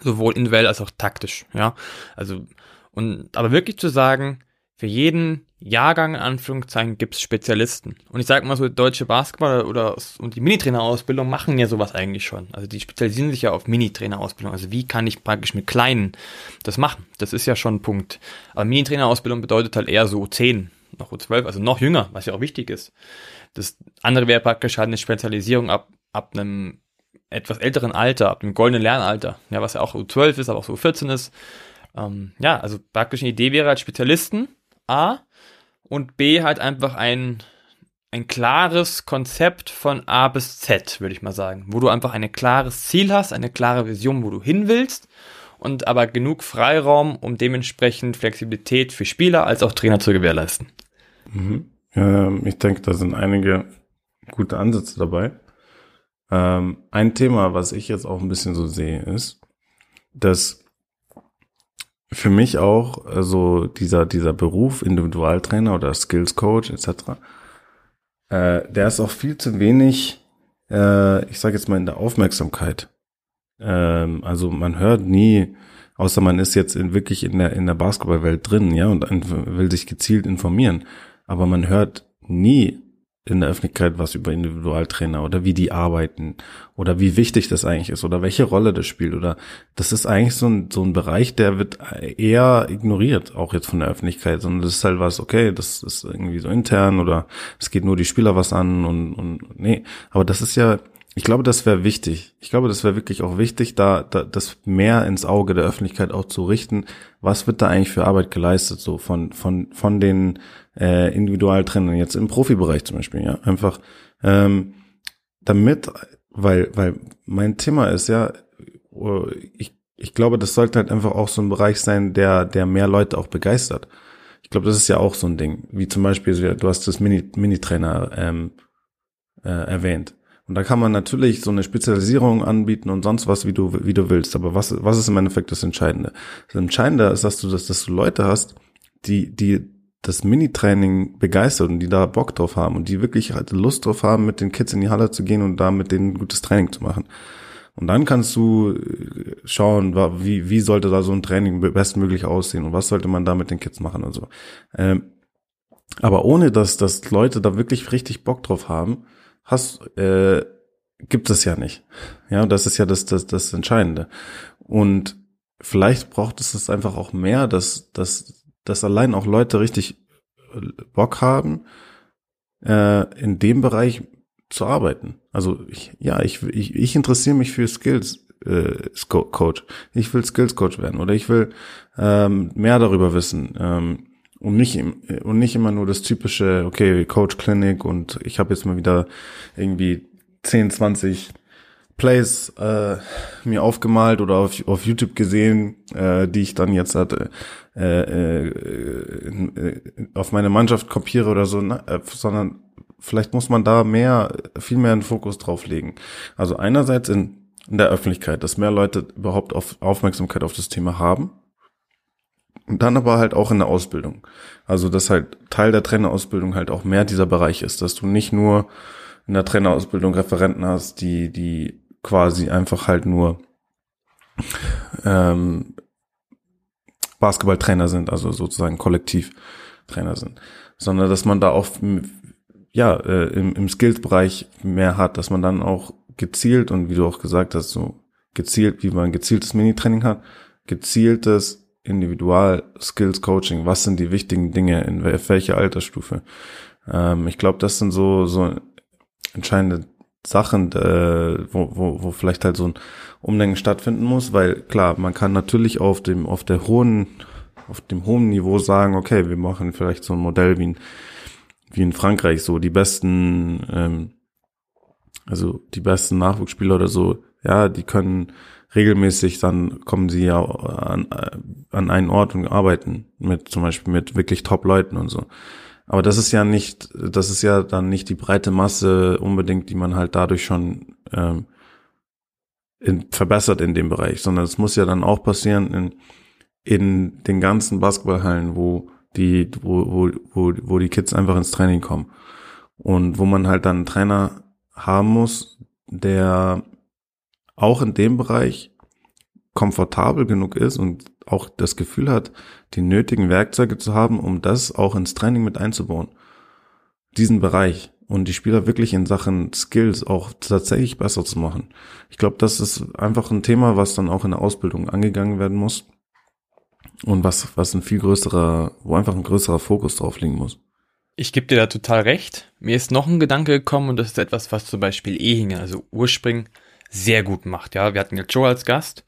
Sowohl individuell als auch taktisch, ja. Also, und, aber wirklich zu sagen, für jeden Jahrgang, in Anführungszeichen, gibt's Spezialisten. Und ich sage mal so, deutsche Basketball oder und die Minitrainerausbildung machen ja sowas eigentlich schon. Also die spezialisieren sich ja auf Minitrainerausbildung. Also wie kann ich praktisch mit Kleinen das machen? Das ist ja schon ein Punkt. Aber Minitrainerausbildung bedeutet halt eher so 10, noch U12, also noch jünger, was ja auch wichtig ist. Das andere wäre praktisch halt eine Spezialisierung ab, ab einem etwas älteren Alter, ab dem goldenen Lernalter, ja, was ja auch U12 ist, aber auch so U14 ist. Ähm, ja, also praktisch eine Idee wäre halt Spezialisten, A, und B halt einfach ein, ein klares Konzept von A bis Z, würde ich mal sagen, wo du einfach ein klares Ziel hast, eine klare Vision, wo du hin willst und aber genug Freiraum, um dementsprechend Flexibilität für Spieler als auch Trainer zu gewährleisten. Mhm. Ähm, ich denke, da sind einige gute Ansätze dabei. Ähm, ein Thema, was ich jetzt auch ein bisschen so sehe, ist, dass für mich auch so also dieser, dieser Beruf Individualtrainer oder Skills Coach etc., äh, der ist auch viel zu wenig, äh, ich sage jetzt mal, in der Aufmerksamkeit. Ähm, also man hört nie, außer man ist jetzt in, wirklich in der, in der Basketballwelt drin, ja, und will sich gezielt informieren aber man hört nie in der Öffentlichkeit was über Individualtrainer oder wie die arbeiten oder wie wichtig das eigentlich ist oder welche Rolle das spielt oder das ist eigentlich so ein, so ein Bereich, der wird eher ignoriert, auch jetzt von der Öffentlichkeit, sondern das ist halt was, okay, das ist irgendwie so intern oder es geht nur die Spieler was an und, und nee, aber das ist ja ich glaube, das wäre wichtig. Ich glaube, das wäre wirklich auch wichtig, da, da das mehr ins Auge der Öffentlichkeit auch zu richten. Was wird da eigentlich für Arbeit geleistet, so von von von den äh, Individualtrainern jetzt im Profibereich zum Beispiel, ja, einfach ähm, damit, weil weil mein Thema ist ja, oh, ich ich glaube, das sollte halt einfach auch so ein Bereich sein, der der mehr Leute auch begeistert. Ich glaube, das ist ja auch so ein Ding, wie zum Beispiel, du hast das Mini Mini Trainer ähm, äh, erwähnt und da kann man natürlich so eine Spezialisierung anbieten und sonst was, wie du, wie du willst. Aber was, was ist im Endeffekt das Entscheidende? Das Entscheidende ist, dass du, das, dass du Leute hast, die, die das Mini-Training begeistert und die da Bock drauf haben und die wirklich halt Lust drauf haben, mit den Kids in die Halle zu gehen und da mit denen gutes Training zu machen. Und dann kannst du äh, schauen, wie, wie sollte da so ein Training bestmöglich aussehen und was sollte man da mit den Kids machen und so. Ähm, aber ohne dass, dass Leute da wirklich richtig Bock drauf haben, hast, äh, gibt es ja nicht. Ja, das ist ja das, das, das Entscheidende. Und vielleicht braucht es es einfach auch mehr, dass, dass, dass allein auch Leute richtig äh, Bock haben, äh, in dem Bereich zu arbeiten. Also ich, ja, ich, ich, ich interessiere mich für Skills äh, Coach. Ich will Skills Coach werden oder ich will ähm, mehr darüber wissen. Ähm, und nicht, und nicht immer nur das typische, okay, Coach Clinic und ich habe jetzt mal wieder irgendwie 10, 20 Plays äh, mir aufgemalt oder auf, auf YouTube gesehen, äh, die ich dann jetzt hatte, äh, äh, äh, auf meine Mannschaft kopiere oder so, ne? äh, sondern vielleicht muss man da mehr, viel mehr einen Fokus drauf legen. Also einerseits in in der Öffentlichkeit, dass mehr Leute überhaupt auf Aufmerksamkeit auf das Thema haben. Und dann aber halt auch in der Ausbildung. Also, dass halt Teil der Trainerausbildung halt auch mehr dieser Bereich ist, dass du nicht nur in der Trainerausbildung Referenten hast, die, die quasi einfach halt nur ähm, Basketballtrainer sind, also sozusagen Kollektivtrainer sind, sondern dass man da auch ja äh, im, im Skills-Bereich mehr hat, dass man dann auch gezielt und wie du auch gesagt hast, so gezielt, wie man gezieltes Mini-Training hat, gezieltes Individual-Skills-Coaching. Was sind die wichtigen Dinge in welcher Altersstufe? Ähm, ich glaube, das sind so so entscheidende Sachen, äh, wo, wo, wo vielleicht halt so ein Umdenken stattfinden muss, weil klar, man kann natürlich auf dem auf der hohen auf dem hohen Niveau sagen, okay, wir machen vielleicht so ein Modell wie in, wie in Frankreich, so die besten ähm, also die besten Nachwuchsspieler oder so, ja, die können regelmäßig, dann kommen sie ja an, an einen Ort und arbeiten mit zum Beispiel mit wirklich Top-Leuten und so. Aber das ist ja nicht, das ist ja dann nicht die breite Masse unbedingt, die man halt dadurch schon ähm, in, verbessert in dem Bereich, sondern es muss ja dann auch passieren in, in den ganzen Basketballhallen, wo die, wo, wo, wo, wo die Kids einfach ins Training kommen. Und wo man halt dann einen Trainer haben muss, der auch in dem Bereich komfortabel genug ist und auch das Gefühl hat, die nötigen Werkzeuge zu haben, um das auch ins Training mit einzubauen. Diesen Bereich und die Spieler wirklich in Sachen Skills auch tatsächlich besser zu machen. Ich glaube, das ist einfach ein Thema, was dann auch in der Ausbildung angegangen werden muss und was, was ein viel größerer, wo einfach ein größerer Fokus drauf liegen muss. Ich gebe dir da total recht. Mir ist noch ein Gedanke gekommen und das ist etwas, was zum Beispiel Ehinger, also Urspring, sehr gut macht. Ja, wir hatten ja Joe als Gast,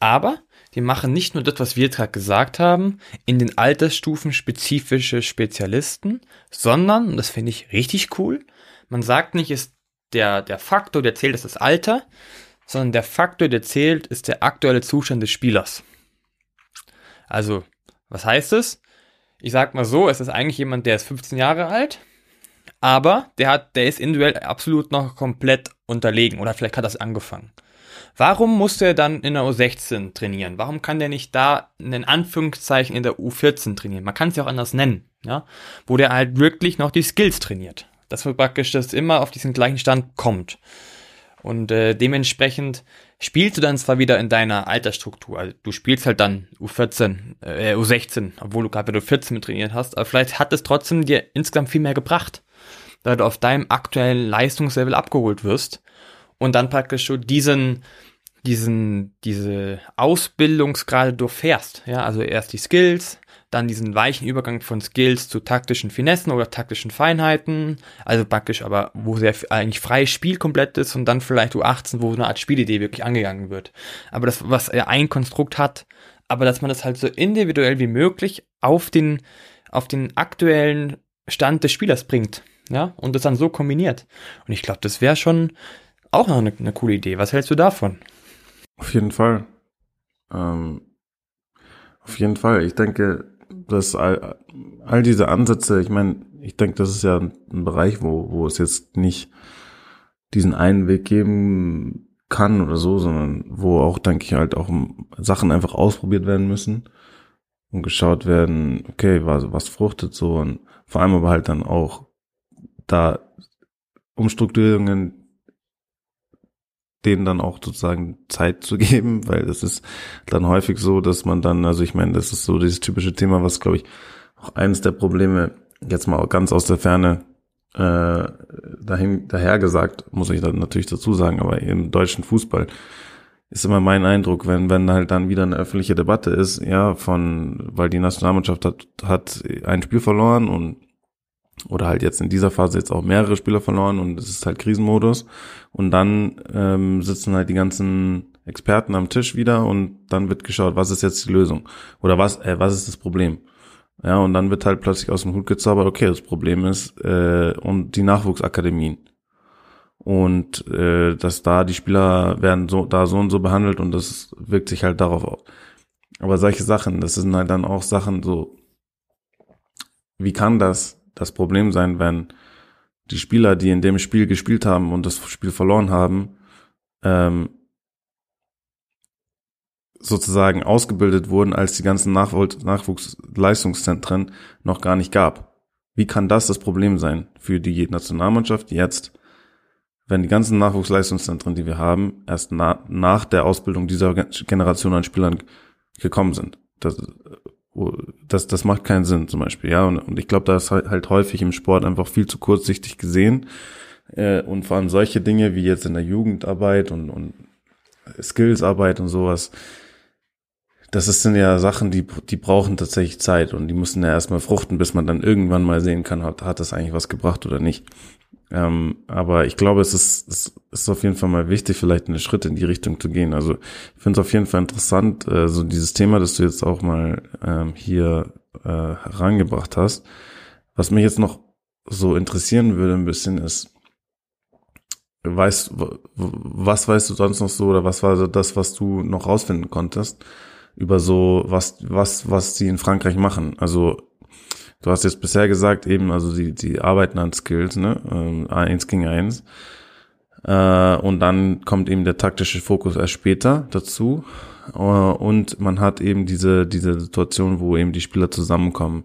aber die machen nicht nur das, was wir gerade gesagt haben, in den Altersstufen spezifische Spezialisten, sondern, und das finde ich richtig cool, man sagt nicht, ist der, der Faktor, der zählt, ist das Alter, sondern der Faktor, der zählt, ist der aktuelle Zustand des Spielers. Also, was heißt es? ich sag mal so, es ist eigentlich jemand, der ist 15 Jahre alt, aber der hat, der ist individuell absolut noch komplett unterlegen oder vielleicht hat das angefangen. Warum muss er dann in der U16 trainieren? Warum kann der nicht da in Anführungszeichen in der U14 trainieren? Man kann es ja auch anders nennen, ja, wo der halt wirklich noch die Skills trainiert. Das wird praktisch, dass immer auf diesen gleichen Stand kommt. Und äh, dementsprechend spielst du dann zwar wieder in deiner Altersstruktur. Also du spielst halt dann U14, äh, U16, obwohl du gerade wieder 14 mit trainiert hast, aber vielleicht hat es trotzdem dir insgesamt viel mehr gebracht, da du auf deinem aktuellen Leistungslevel abgeholt wirst und dann praktisch so diesen diesen diese Ausbildungsgrade durchfährst, ja, also erst die Skills, dann diesen weichen Übergang von Skills zu taktischen Finessen oder taktischen Feinheiten, also praktisch aber, wo sehr eigentlich freies Spiel komplett ist und dann vielleicht U18, wo eine Art Spielidee wirklich angegangen wird. Aber das, was er ein Konstrukt hat, aber dass man das halt so individuell wie möglich auf den, auf den aktuellen Stand des Spielers bringt, ja, und das dann so kombiniert. Und ich glaube, das wäre schon auch noch eine, eine coole Idee. Was hältst du davon? Auf jeden Fall. Ähm, auf jeden Fall. Ich denke, dass all, all diese Ansätze, ich meine, ich denke, das ist ja ein Bereich, wo, wo es jetzt nicht diesen einen Weg geben kann oder so, sondern wo auch, denke ich, halt auch Sachen einfach ausprobiert werden müssen und geschaut werden, okay, was, was fruchtet so und vor allem aber halt dann auch da Umstrukturierungen denen dann auch sozusagen Zeit zu geben, weil es ist dann häufig so, dass man dann, also ich meine, das ist so dieses typische Thema, was glaube ich auch eines der Probleme jetzt mal ganz aus der Ferne äh, dahin daher gesagt, muss ich dann natürlich dazu sagen, aber im deutschen Fußball ist immer mein Eindruck, wenn wenn halt dann wieder eine öffentliche Debatte ist, ja, von weil die Nationalmannschaft hat hat ein Spiel verloren und oder halt jetzt in dieser Phase jetzt auch mehrere Spieler verloren und es ist halt Krisenmodus. Und dann ähm, sitzen halt die ganzen Experten am Tisch wieder und dann wird geschaut, was ist jetzt die Lösung? Oder was, äh, was ist das Problem? Ja, und dann wird halt plötzlich aus dem Hut gezaubert, okay, das Problem ist äh, und die Nachwuchsakademien. Und äh, dass da die Spieler werden so da so und so behandelt und das wirkt sich halt darauf aus. Aber solche Sachen, das sind halt dann auch Sachen so, wie kann das das Problem sein, wenn die Spieler, die in dem Spiel gespielt haben und das Spiel verloren haben, ähm, sozusagen ausgebildet wurden, als die ganzen Nachwuchsleistungszentren noch gar nicht gab. Wie kann das das Problem sein für die Nationalmannschaft jetzt, wenn die ganzen Nachwuchsleistungszentren, die wir haben, erst na, nach der Ausbildung dieser Generation an Spielern gekommen sind? Das, das, das macht keinen Sinn zum Beispiel, ja. Und, und ich glaube, da ist halt, halt häufig im Sport einfach viel zu kurzsichtig gesehen. Äh, und vor allem solche Dinge wie jetzt in der Jugendarbeit und, und Skillsarbeit und sowas, das sind ja Sachen, die, die brauchen tatsächlich Zeit und die müssen ja erstmal fruchten, bis man dann irgendwann mal sehen kann, hat, hat das eigentlich was gebracht oder nicht. Ähm, aber ich glaube, es ist, es ist auf jeden Fall mal wichtig, vielleicht einen Schritt in die Richtung zu gehen. Also ich finde es auf jeden Fall interessant, äh, so dieses Thema, das du jetzt auch mal ähm, hier äh, herangebracht hast. Was mich jetzt noch so interessieren würde ein bisschen ist, weißt, was weißt du sonst noch so oder was war das, was du noch rausfinden konntest über so, was, was, was sie in Frankreich machen? Also Du hast jetzt bisher gesagt, eben, also die, die arbeiten an Skills, ne? Ähm, eins gegen eins. Äh, und dann kommt eben der taktische Fokus erst später dazu. Äh, und man hat eben diese, diese Situation, wo eben die Spieler zusammenkommen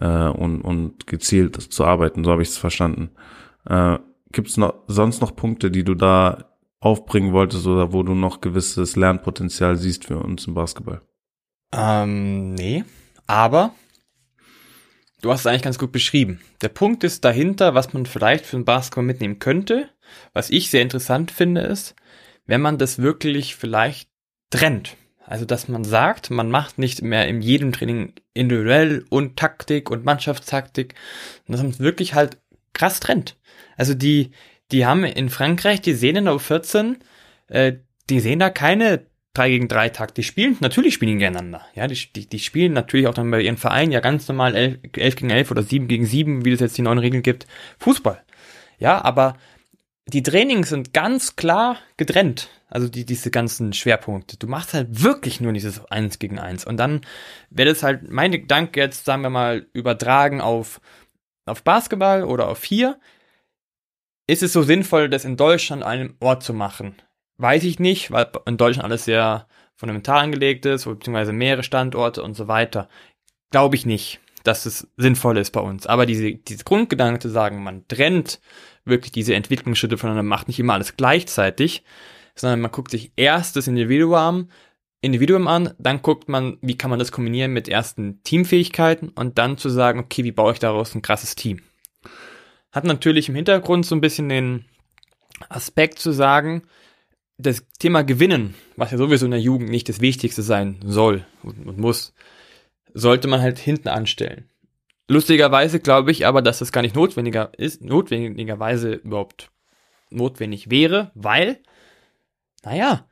äh, und, und gezielt zu arbeiten. So habe ich es verstanden. Äh, Gibt es noch sonst noch Punkte, die du da aufbringen wolltest oder wo du noch gewisses Lernpotenzial siehst für uns im Basketball? Ähm, nee. Aber Du hast es eigentlich ganz gut beschrieben. Der Punkt ist dahinter, was man vielleicht für den Basketball mitnehmen könnte. Was ich sehr interessant finde, ist, wenn man das wirklich vielleicht trennt. Also, dass man sagt, man macht nicht mehr in jedem Training individuell und Taktik und Mannschaftstaktik, und dass man es wirklich halt krass trennt. Also, die, die haben in Frankreich, die sehen in der U14, äh, die sehen da keine 3 gegen 3 Takt. Die spielen, natürlich spielen die gegeneinander. Ja, die, die, die spielen natürlich auch dann bei ihren Vereinen ja ganz normal 11, 11 gegen 11 oder 7 gegen 7, wie es jetzt die neuen Regeln gibt, Fußball. Ja, aber die Trainings sind ganz klar getrennt. Also die, diese ganzen Schwerpunkte. Du machst halt wirklich nur dieses 1 gegen 1. Und dann wäre das halt mein Gedanke jetzt, sagen wir mal, übertragen auf, auf Basketball oder auf hier. Ist es so sinnvoll, das in Deutschland an einem Ort zu machen? Weiß ich nicht, weil in Deutschland alles sehr fundamental angelegt ist, beziehungsweise mehrere Standorte und so weiter. Glaube ich nicht, dass es sinnvoll ist bei uns. Aber diese, diese Grundgedanke zu sagen, man trennt wirklich diese Entwicklungsschritte voneinander, macht nicht immer alles gleichzeitig, sondern man guckt sich erst das Individuum, Individuum an, dann guckt man, wie kann man das kombinieren mit ersten Teamfähigkeiten und dann zu sagen, okay, wie baue ich daraus ein krasses Team. Hat natürlich im Hintergrund so ein bisschen den Aspekt zu sagen, das Thema Gewinnen, was ja sowieso in der Jugend nicht das Wichtigste sein soll und, und muss, sollte man halt hinten anstellen. Lustigerweise glaube ich aber, dass das gar nicht notwendiger ist, notwendigerweise überhaupt notwendig wäre, weil, naja,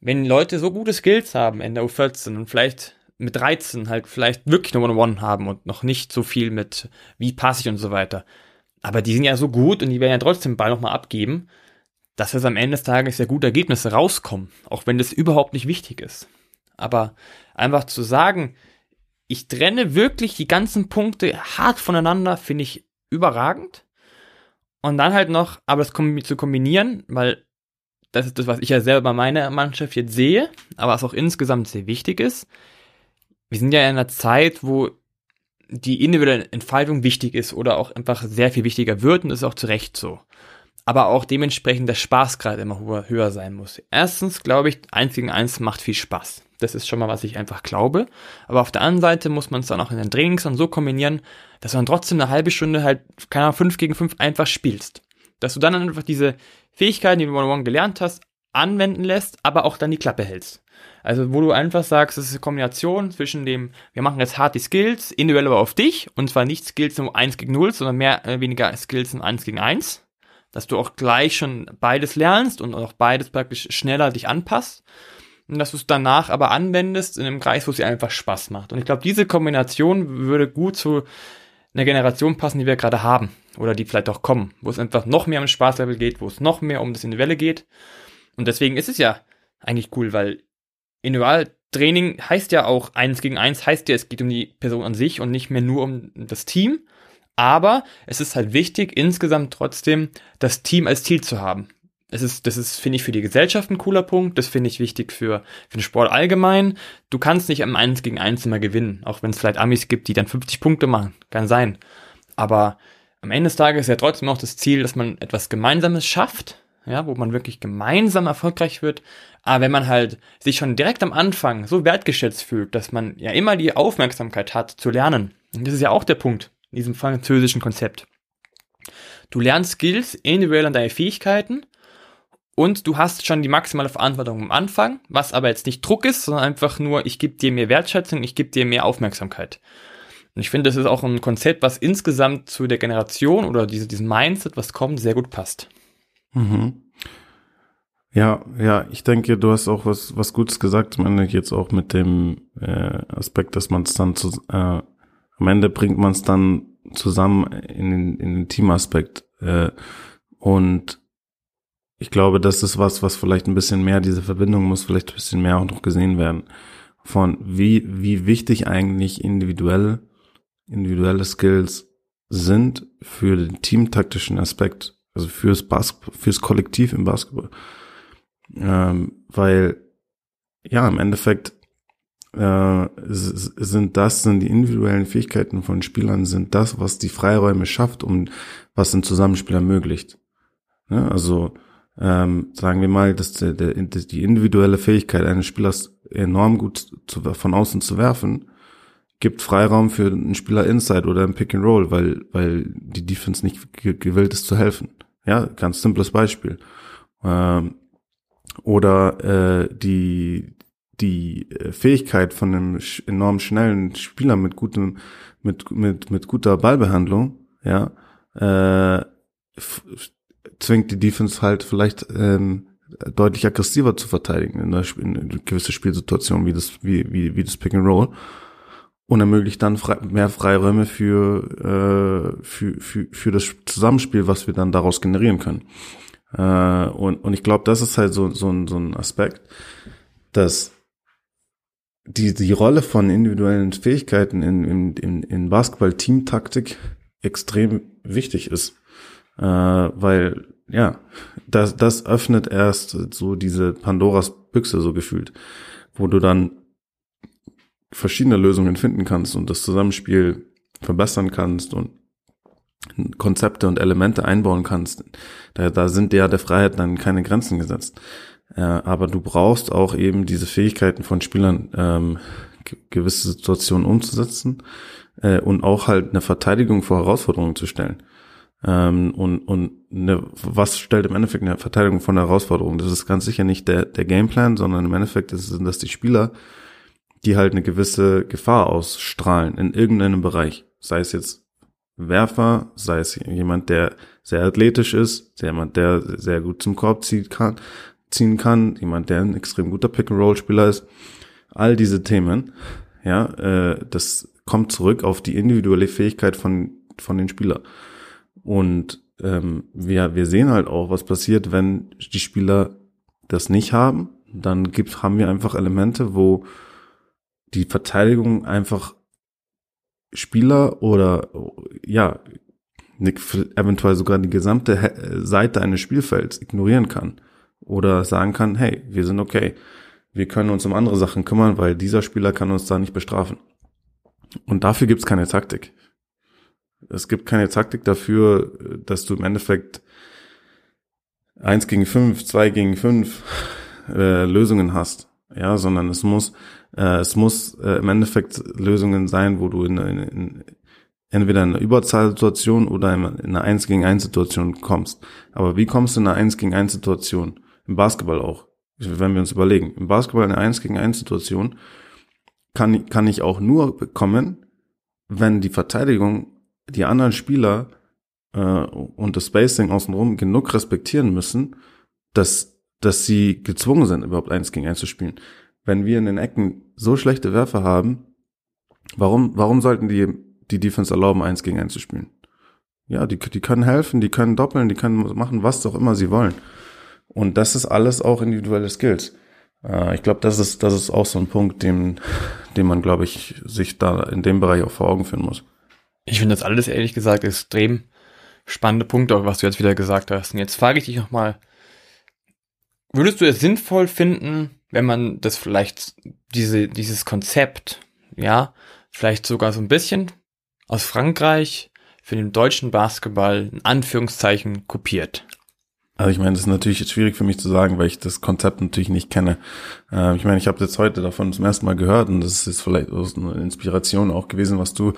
wenn Leute so gute Skills haben in der U14 und vielleicht mit 13 halt vielleicht wirklich nur One-on-One haben und noch nicht so viel mit wie passe ich und so weiter. Aber die sind ja so gut und die werden ja trotzdem den Ball nochmal abgeben dass es am Ende des Tages ja gute Ergebnisse rauskommen, auch wenn das überhaupt nicht wichtig ist. Aber einfach zu sagen, ich trenne wirklich die ganzen Punkte hart voneinander, finde ich überragend. Und dann halt noch, aber es zu kombinieren, weil das ist das, was ich ja selber bei meiner Mannschaft jetzt sehe, aber was auch insgesamt sehr wichtig ist. Wir sind ja in einer Zeit, wo die individuelle Entfaltung wichtig ist oder auch einfach sehr viel wichtiger wird und das ist auch zu Recht so aber auch dementsprechend der Spaßgrad immer höher, höher sein muss. Erstens glaube ich, eins gegen eins macht viel Spaß. Das ist schon mal, was ich einfach glaube. Aber auf der anderen Seite muss man es dann auch in den Trainings dann so kombinieren, dass dann trotzdem eine halbe Stunde halt, keine Ahnung, fünf gegen fünf einfach spielst. Dass du dann einfach diese Fähigkeiten, die du One-on-One gelernt hast, anwenden lässt, aber auch dann die Klappe hältst. Also, wo du einfach sagst, es ist eine Kombination zwischen dem, wir machen jetzt hart die Skills, individuell aber auf dich, und zwar nicht Skills nur eins gegen null, sondern mehr, äh, weniger Skills nur eins gegen eins dass du auch gleich schon beides lernst und auch beides praktisch schneller dich anpasst und dass du es danach aber anwendest in einem Kreis, wo es dir einfach Spaß macht. Und ich glaube, diese Kombination würde gut zu einer Generation passen, die wir gerade haben oder die vielleicht auch kommen, wo es einfach noch mehr um Spaßlevel geht, wo es noch mehr um das Individuelle geht. Und deswegen ist es ja eigentlich cool, weil Individualtraining heißt ja auch eins gegen eins, heißt ja, es geht um die Person an sich und nicht mehr nur um das Team. Aber es ist halt wichtig, insgesamt trotzdem das Team als Ziel zu haben. Es ist, das ist, finde ich, für die Gesellschaft ein cooler Punkt. Das finde ich wichtig für, für den Sport allgemein. Du kannst nicht am 1 gegen 1 immer gewinnen, auch wenn es vielleicht Amis gibt, die dann 50 Punkte machen. Kann sein. Aber am Ende des Tages ist ja trotzdem auch das Ziel, dass man etwas Gemeinsames schafft, ja, wo man wirklich gemeinsam erfolgreich wird. Aber wenn man halt sich schon direkt am Anfang so wertgeschätzt fühlt, dass man ja immer die Aufmerksamkeit hat zu lernen. Und das ist ja auch der Punkt in diesem französischen Konzept. Du lernst Skills individuell an deine Fähigkeiten und du hast schon die maximale Verantwortung am Anfang, was aber jetzt nicht Druck ist, sondern einfach nur, ich gebe dir mehr Wertschätzung, ich gebe dir mehr Aufmerksamkeit. Und ich finde, das ist auch ein Konzept, was insgesamt zu der Generation oder diese, diesem Mindset, was kommt, sehr gut passt. Mhm. Ja, ja, ich denke, du hast auch was, was Gutes gesagt. Ende jetzt auch mit dem äh, Aspekt, dass man es dann zu, äh, am Ende bringt man es dann zusammen in den, in den Teamaspekt. Äh, und ich glaube, das ist was, was vielleicht ein bisschen mehr, diese Verbindung muss vielleicht ein bisschen mehr auch noch gesehen werden. Von wie, wie wichtig eigentlich individuell, individuelle Skills sind für den teamtaktischen Aspekt, also fürs Basketball, fürs Kollektiv im Basketball. Ähm, weil, ja, im Endeffekt äh, sind das, sind die individuellen Fähigkeiten von Spielern, sind das, was die Freiräume schafft, um was ein Zusammenspiel ermöglicht. Ja, also ähm, sagen wir mal, dass der, der, die individuelle Fähigkeit eines Spielers enorm gut zu, von außen zu werfen, gibt Freiraum für einen Spieler Inside oder ein Pick and Roll, weil, weil die Defense nicht gewillt ist zu helfen. Ja, ganz simples Beispiel. Ähm, oder äh, die die äh, Fähigkeit von einem enorm schnellen Spieler mit gutem mit mit mit guter Ballbehandlung, ja, äh, zwingt die Defense halt vielleicht ähm, deutlich aggressiver zu verteidigen in, der, in eine gewisse Spielsituation wie das wie wie wie das Pick and Roll und ermöglicht dann frei, mehr Freiräume für äh, für für für das Zusammenspiel, was wir dann daraus generieren können. Äh, und und ich glaube, das ist halt so so ein so ein Aspekt, dass die, die Rolle von individuellen Fähigkeiten in, in, in, in Basketball-Teamtaktik extrem wichtig ist. Äh, weil, ja, das, das öffnet erst so diese Pandoras Büchse so gefühlt, wo du dann verschiedene Lösungen finden kannst und das Zusammenspiel verbessern kannst und Konzepte und Elemente einbauen kannst. Da, da sind ja der Freiheit dann keine Grenzen gesetzt. Äh, aber du brauchst auch eben diese Fähigkeiten von Spielern, ähm, gewisse Situationen umzusetzen äh, und auch halt eine Verteidigung vor Herausforderungen zu stellen. Ähm, und und eine, was stellt im Endeffekt eine Verteidigung von der Herausforderung? Das ist ganz sicher nicht der, der Gameplan, sondern im Endeffekt sind das die Spieler, die halt eine gewisse Gefahr ausstrahlen in irgendeinem Bereich. Sei es jetzt Werfer, sei es jemand, der sehr athletisch ist, jemand, der sehr gut zum Korb ziehen kann, ziehen kann, jemand, der ein extrem guter Pick-and-Roll-Spieler ist. All diese Themen, ja, äh, das kommt zurück auf die individuelle Fähigkeit von, von den Spielern. Und ähm, wir, wir sehen halt auch, was passiert, wenn die Spieler das nicht haben. Dann gibt, haben wir einfach Elemente, wo die Verteidigung einfach Spieler oder ja, eventuell sogar die gesamte Seite eines Spielfelds ignorieren kann oder sagen kann, hey, wir sind okay. Wir können uns um andere Sachen kümmern, weil dieser Spieler kann uns da nicht bestrafen. Und dafür gibt's keine Taktik. Es gibt keine Taktik dafür, dass du im Endeffekt eins gegen fünf, zwei gegen fünf äh, Lösungen hast. Ja, sondern es muss, äh, es muss äh, im Endeffekt Lösungen sein, wo du in, in, in entweder in einer Überzahlsituation oder in einer eins gegen eins Situation kommst. Aber wie kommst du in einer eins gegen eins Situation? Im Basketball auch. Wenn wir uns überlegen. Im Basketball eine 1 gegen 1 Situation kann, kann ich auch nur bekommen, wenn die Verteidigung die anderen Spieler äh, und das Spacing außenrum genug respektieren müssen, dass, dass sie gezwungen sind, überhaupt 1 gegen 1 zu spielen. Wenn wir in den Ecken so schlechte Werfer haben, warum, warum sollten die die Defense erlauben, 1 gegen 1 zu spielen? Ja, die, die können helfen, die können doppeln, die können machen, was auch immer sie wollen. Und das ist alles auch individuelle Skills. Äh, ich glaube, das ist, das ist auch so ein Punkt, dem, dem man, glaube ich, sich da in dem Bereich auch vor Augen führen muss. Ich finde das alles ehrlich gesagt extrem spannende Punkte, was du jetzt wieder gesagt hast. Und jetzt frage ich dich nochmal, würdest du es sinnvoll finden, wenn man das vielleicht, diese, dieses Konzept, ja, vielleicht sogar so ein bisschen aus Frankreich für den deutschen Basketball in Anführungszeichen kopiert? Also ich meine, das ist natürlich jetzt schwierig für mich zu sagen, weil ich das Konzept natürlich nicht kenne. Äh, ich meine, ich habe jetzt heute davon zum ersten Mal gehört und das ist vielleicht eine Inspiration auch gewesen, was du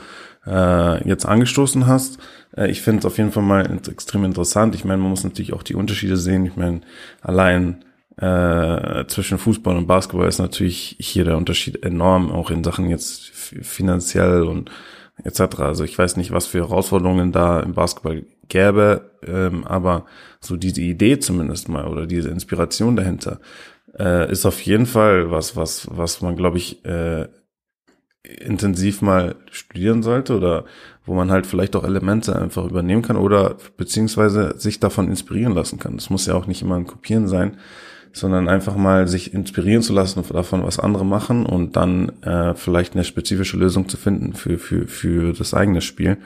äh, jetzt angestoßen hast. Äh, ich finde es auf jeden Fall mal extrem interessant. Ich meine, man muss natürlich auch die Unterschiede sehen. Ich meine, allein äh, zwischen Fußball und Basketball ist natürlich hier der Unterschied enorm, auch in Sachen jetzt finanziell und etc. Also ich weiß nicht, was für Herausforderungen da im Basketball gäbe, ähm, aber so diese Idee zumindest mal oder diese Inspiration dahinter äh, ist auf jeden Fall was, was, was man, glaube ich, äh, intensiv mal studieren sollte oder wo man halt vielleicht auch Elemente einfach übernehmen kann oder beziehungsweise sich davon inspirieren lassen kann. Das muss ja auch nicht immer ein Kopieren sein, sondern einfach mal sich inspirieren zu lassen davon, was andere machen und dann äh, vielleicht eine spezifische Lösung zu finden für, für, für das eigene Spiel.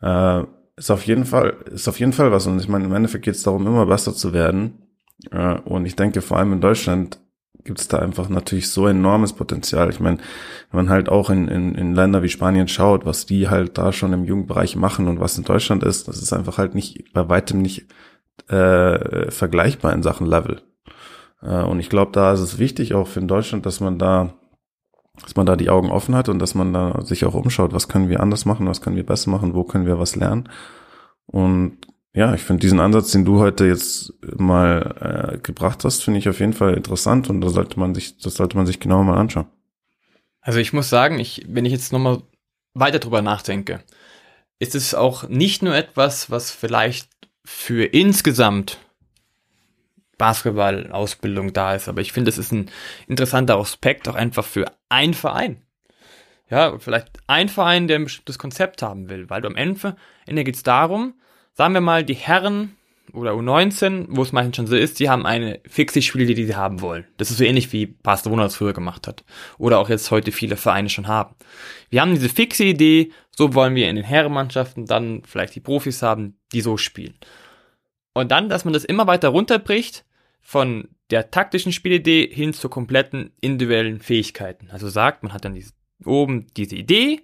Äh, ist auf jeden Fall, ist auf jeden Fall was. Und ich meine, im Endeffekt geht es darum, immer besser zu werden. Äh, und ich denke, vor allem in Deutschland gibt es da einfach natürlich so enormes Potenzial. Ich meine, wenn man halt auch in, in, in Länder wie Spanien schaut, was die halt da schon im Jugendbereich machen und was in Deutschland ist, das ist einfach halt nicht, bei weitem nicht äh, vergleichbar in Sachen Level. Äh, und ich glaube, da ist es wichtig auch für Deutschland, dass man da dass man da die Augen offen hat und dass man da sich auch umschaut, was können wir anders machen, was können wir besser machen, wo können wir was lernen. Und ja, ich finde diesen Ansatz, den du heute jetzt mal äh, gebracht hast, finde ich auf jeden Fall interessant und da sollte man sich, das sollte man sich genauer mal anschauen. Also ich muss sagen, ich, wenn ich jetzt nochmal weiter drüber nachdenke, ist es auch nicht nur etwas, was vielleicht für insgesamt Basketball-Ausbildung da ist. Aber ich finde, es ist ein interessanter Aspekt auch einfach für einen Verein. Ja, vielleicht ein Verein, der ein bestimmtes Konzept haben will, weil am Ende, Ende geht es darum, sagen wir mal, die Herren oder U19, wo es meistens schon so ist, die haben eine fixe Spiele, die sie haben wollen. Das ist so ähnlich wie Barcelona das früher gemacht hat. Oder auch jetzt heute viele Vereine schon haben. Wir haben diese fixe Idee, so wollen wir in den Herrenmannschaften dann vielleicht die Profis haben, die so spielen. Und dann, dass man das immer weiter runterbricht von der taktischen Spielidee hin zur kompletten individuellen Fähigkeiten. Also sagt, man hat dann diese, oben diese Idee,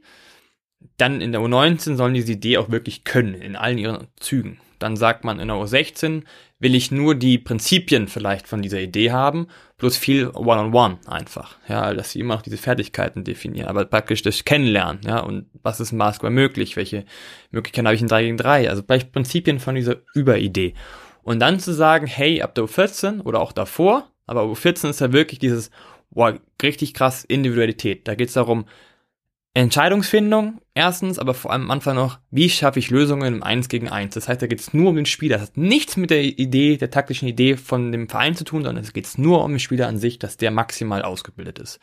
dann in der U19 sollen diese Idee auch wirklich können, in allen ihren Zügen. Dann sagt man in der U16 will ich nur die Prinzipien vielleicht von dieser Idee haben, plus viel One-on-One -on -one einfach. Ja, dass sie immer noch diese Fertigkeiten definieren, aber praktisch das Kennenlernen, ja, und was ist im Basketball möglich, welche Möglichkeiten habe ich in 3 gegen 3, also vielleicht Prinzipien von dieser Überidee. Und dann zu sagen, hey, ab der U14 oder auch davor, aber U14 ist ja wirklich dieses, wow, richtig krass Individualität. Da geht es darum, Entscheidungsfindung, erstens, aber vor allem am Anfang noch, wie schaffe ich Lösungen im 1 gegen 1. Das heißt, da geht es nur um den Spieler. Das hat nichts mit der Idee, der taktischen Idee von dem Verein zu tun, sondern es geht nur um den Spieler an sich, dass der maximal ausgebildet ist.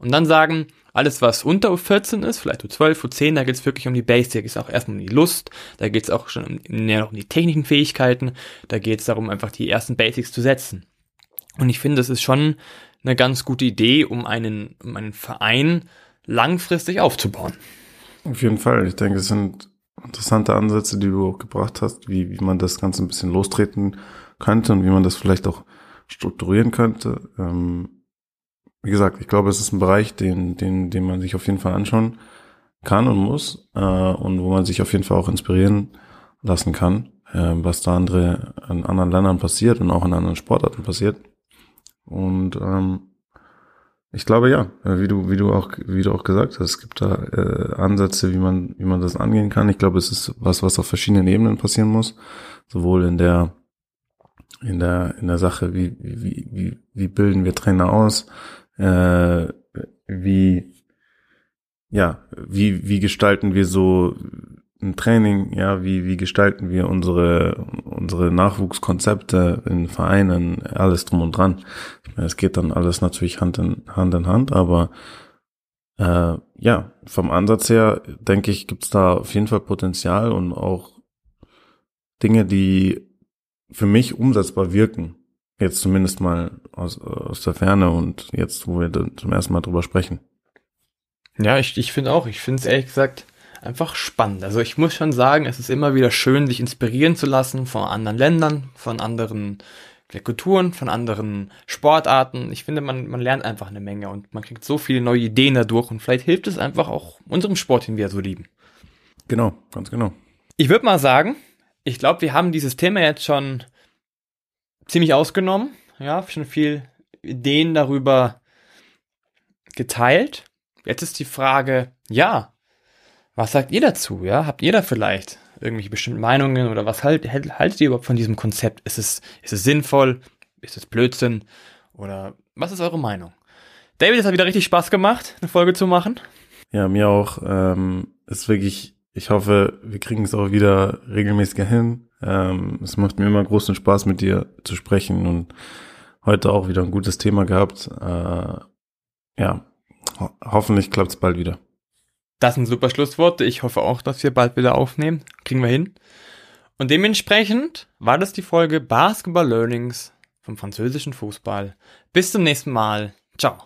Und dann sagen, alles, was unter U14 ist, vielleicht U12, U10, da geht es wirklich um die Basics, auch erstmal um die Lust, da geht es auch schon um, mehr um die technischen Fähigkeiten, da geht es darum, einfach die ersten Basics zu setzen. Und ich finde, das ist schon eine ganz gute Idee, um einen, um einen Verein langfristig aufzubauen. Auf jeden Fall. Ich denke, es sind interessante Ansätze, die du auch gebracht hast, wie, wie man das Ganze ein bisschen lostreten könnte und wie man das vielleicht auch strukturieren könnte. Ähm, wie gesagt, ich glaube, es ist ein Bereich, den, den, den man sich auf jeden Fall anschauen kann und muss äh, und wo man sich auf jeden Fall auch inspirieren lassen kann, äh, was da andere in anderen Ländern passiert und auch in anderen Sportarten passiert. Und ähm, ich glaube ja, äh, wie du wie du auch wie du auch gesagt hast, es gibt da äh, Ansätze, wie man wie man das angehen kann. Ich glaube, es ist was, was auf verschiedenen Ebenen passieren muss, sowohl in der in der in der Sache, wie wie wie wie bilden wir Trainer aus, äh, wie, ja, wie, wie gestalten wir so ein Training, ja, wie, wie gestalten wir unsere, unsere Nachwuchskonzepte in Vereinen, alles drum und dran. Ich meine, es geht dann alles natürlich Hand in Hand, in Hand aber äh, ja, vom Ansatz her, denke ich, gibt's da auf jeden Fall Potenzial und auch Dinge, die für mich umsetzbar wirken. Jetzt zumindest mal aus, aus der Ferne und jetzt, wo wir zum ersten Mal drüber sprechen. Ja, ich, ich finde auch, ich finde es ehrlich gesagt einfach spannend. Also ich muss schon sagen, es ist immer wieder schön, sich inspirieren zu lassen von anderen Ländern, von anderen der Kulturen, von anderen Sportarten. Ich finde, man, man lernt einfach eine Menge und man kriegt so viele neue Ideen dadurch und vielleicht hilft es einfach auch unserem Sport, den wir so lieben. Genau, ganz genau. Ich würde mal sagen, ich glaube, wir haben dieses Thema jetzt schon ziemlich ausgenommen. Ja, schon viel Ideen darüber geteilt. Jetzt ist die Frage, ja, was sagt ihr dazu? Ja, habt ihr da vielleicht irgendwelche bestimmten Meinungen oder was halt, haltet ihr überhaupt von diesem Konzept? Ist es, ist es sinnvoll? Ist es Blödsinn? Oder was ist eure Meinung? David, es hat wieder richtig Spaß gemacht, eine Folge zu machen. Ja, mir auch. Ähm, ist wirklich, ich hoffe, wir kriegen es auch wieder regelmäßiger hin. Ähm, es macht mir immer großen Spaß, mit dir zu sprechen und heute auch wieder ein gutes Thema gehabt. Äh, ja, ho hoffentlich klappt es bald wieder. Das sind super Schlussworte. Ich hoffe auch, dass wir bald wieder aufnehmen. Kriegen wir hin. Und dementsprechend war das die Folge Basketball Learnings vom französischen Fußball. Bis zum nächsten Mal. Ciao.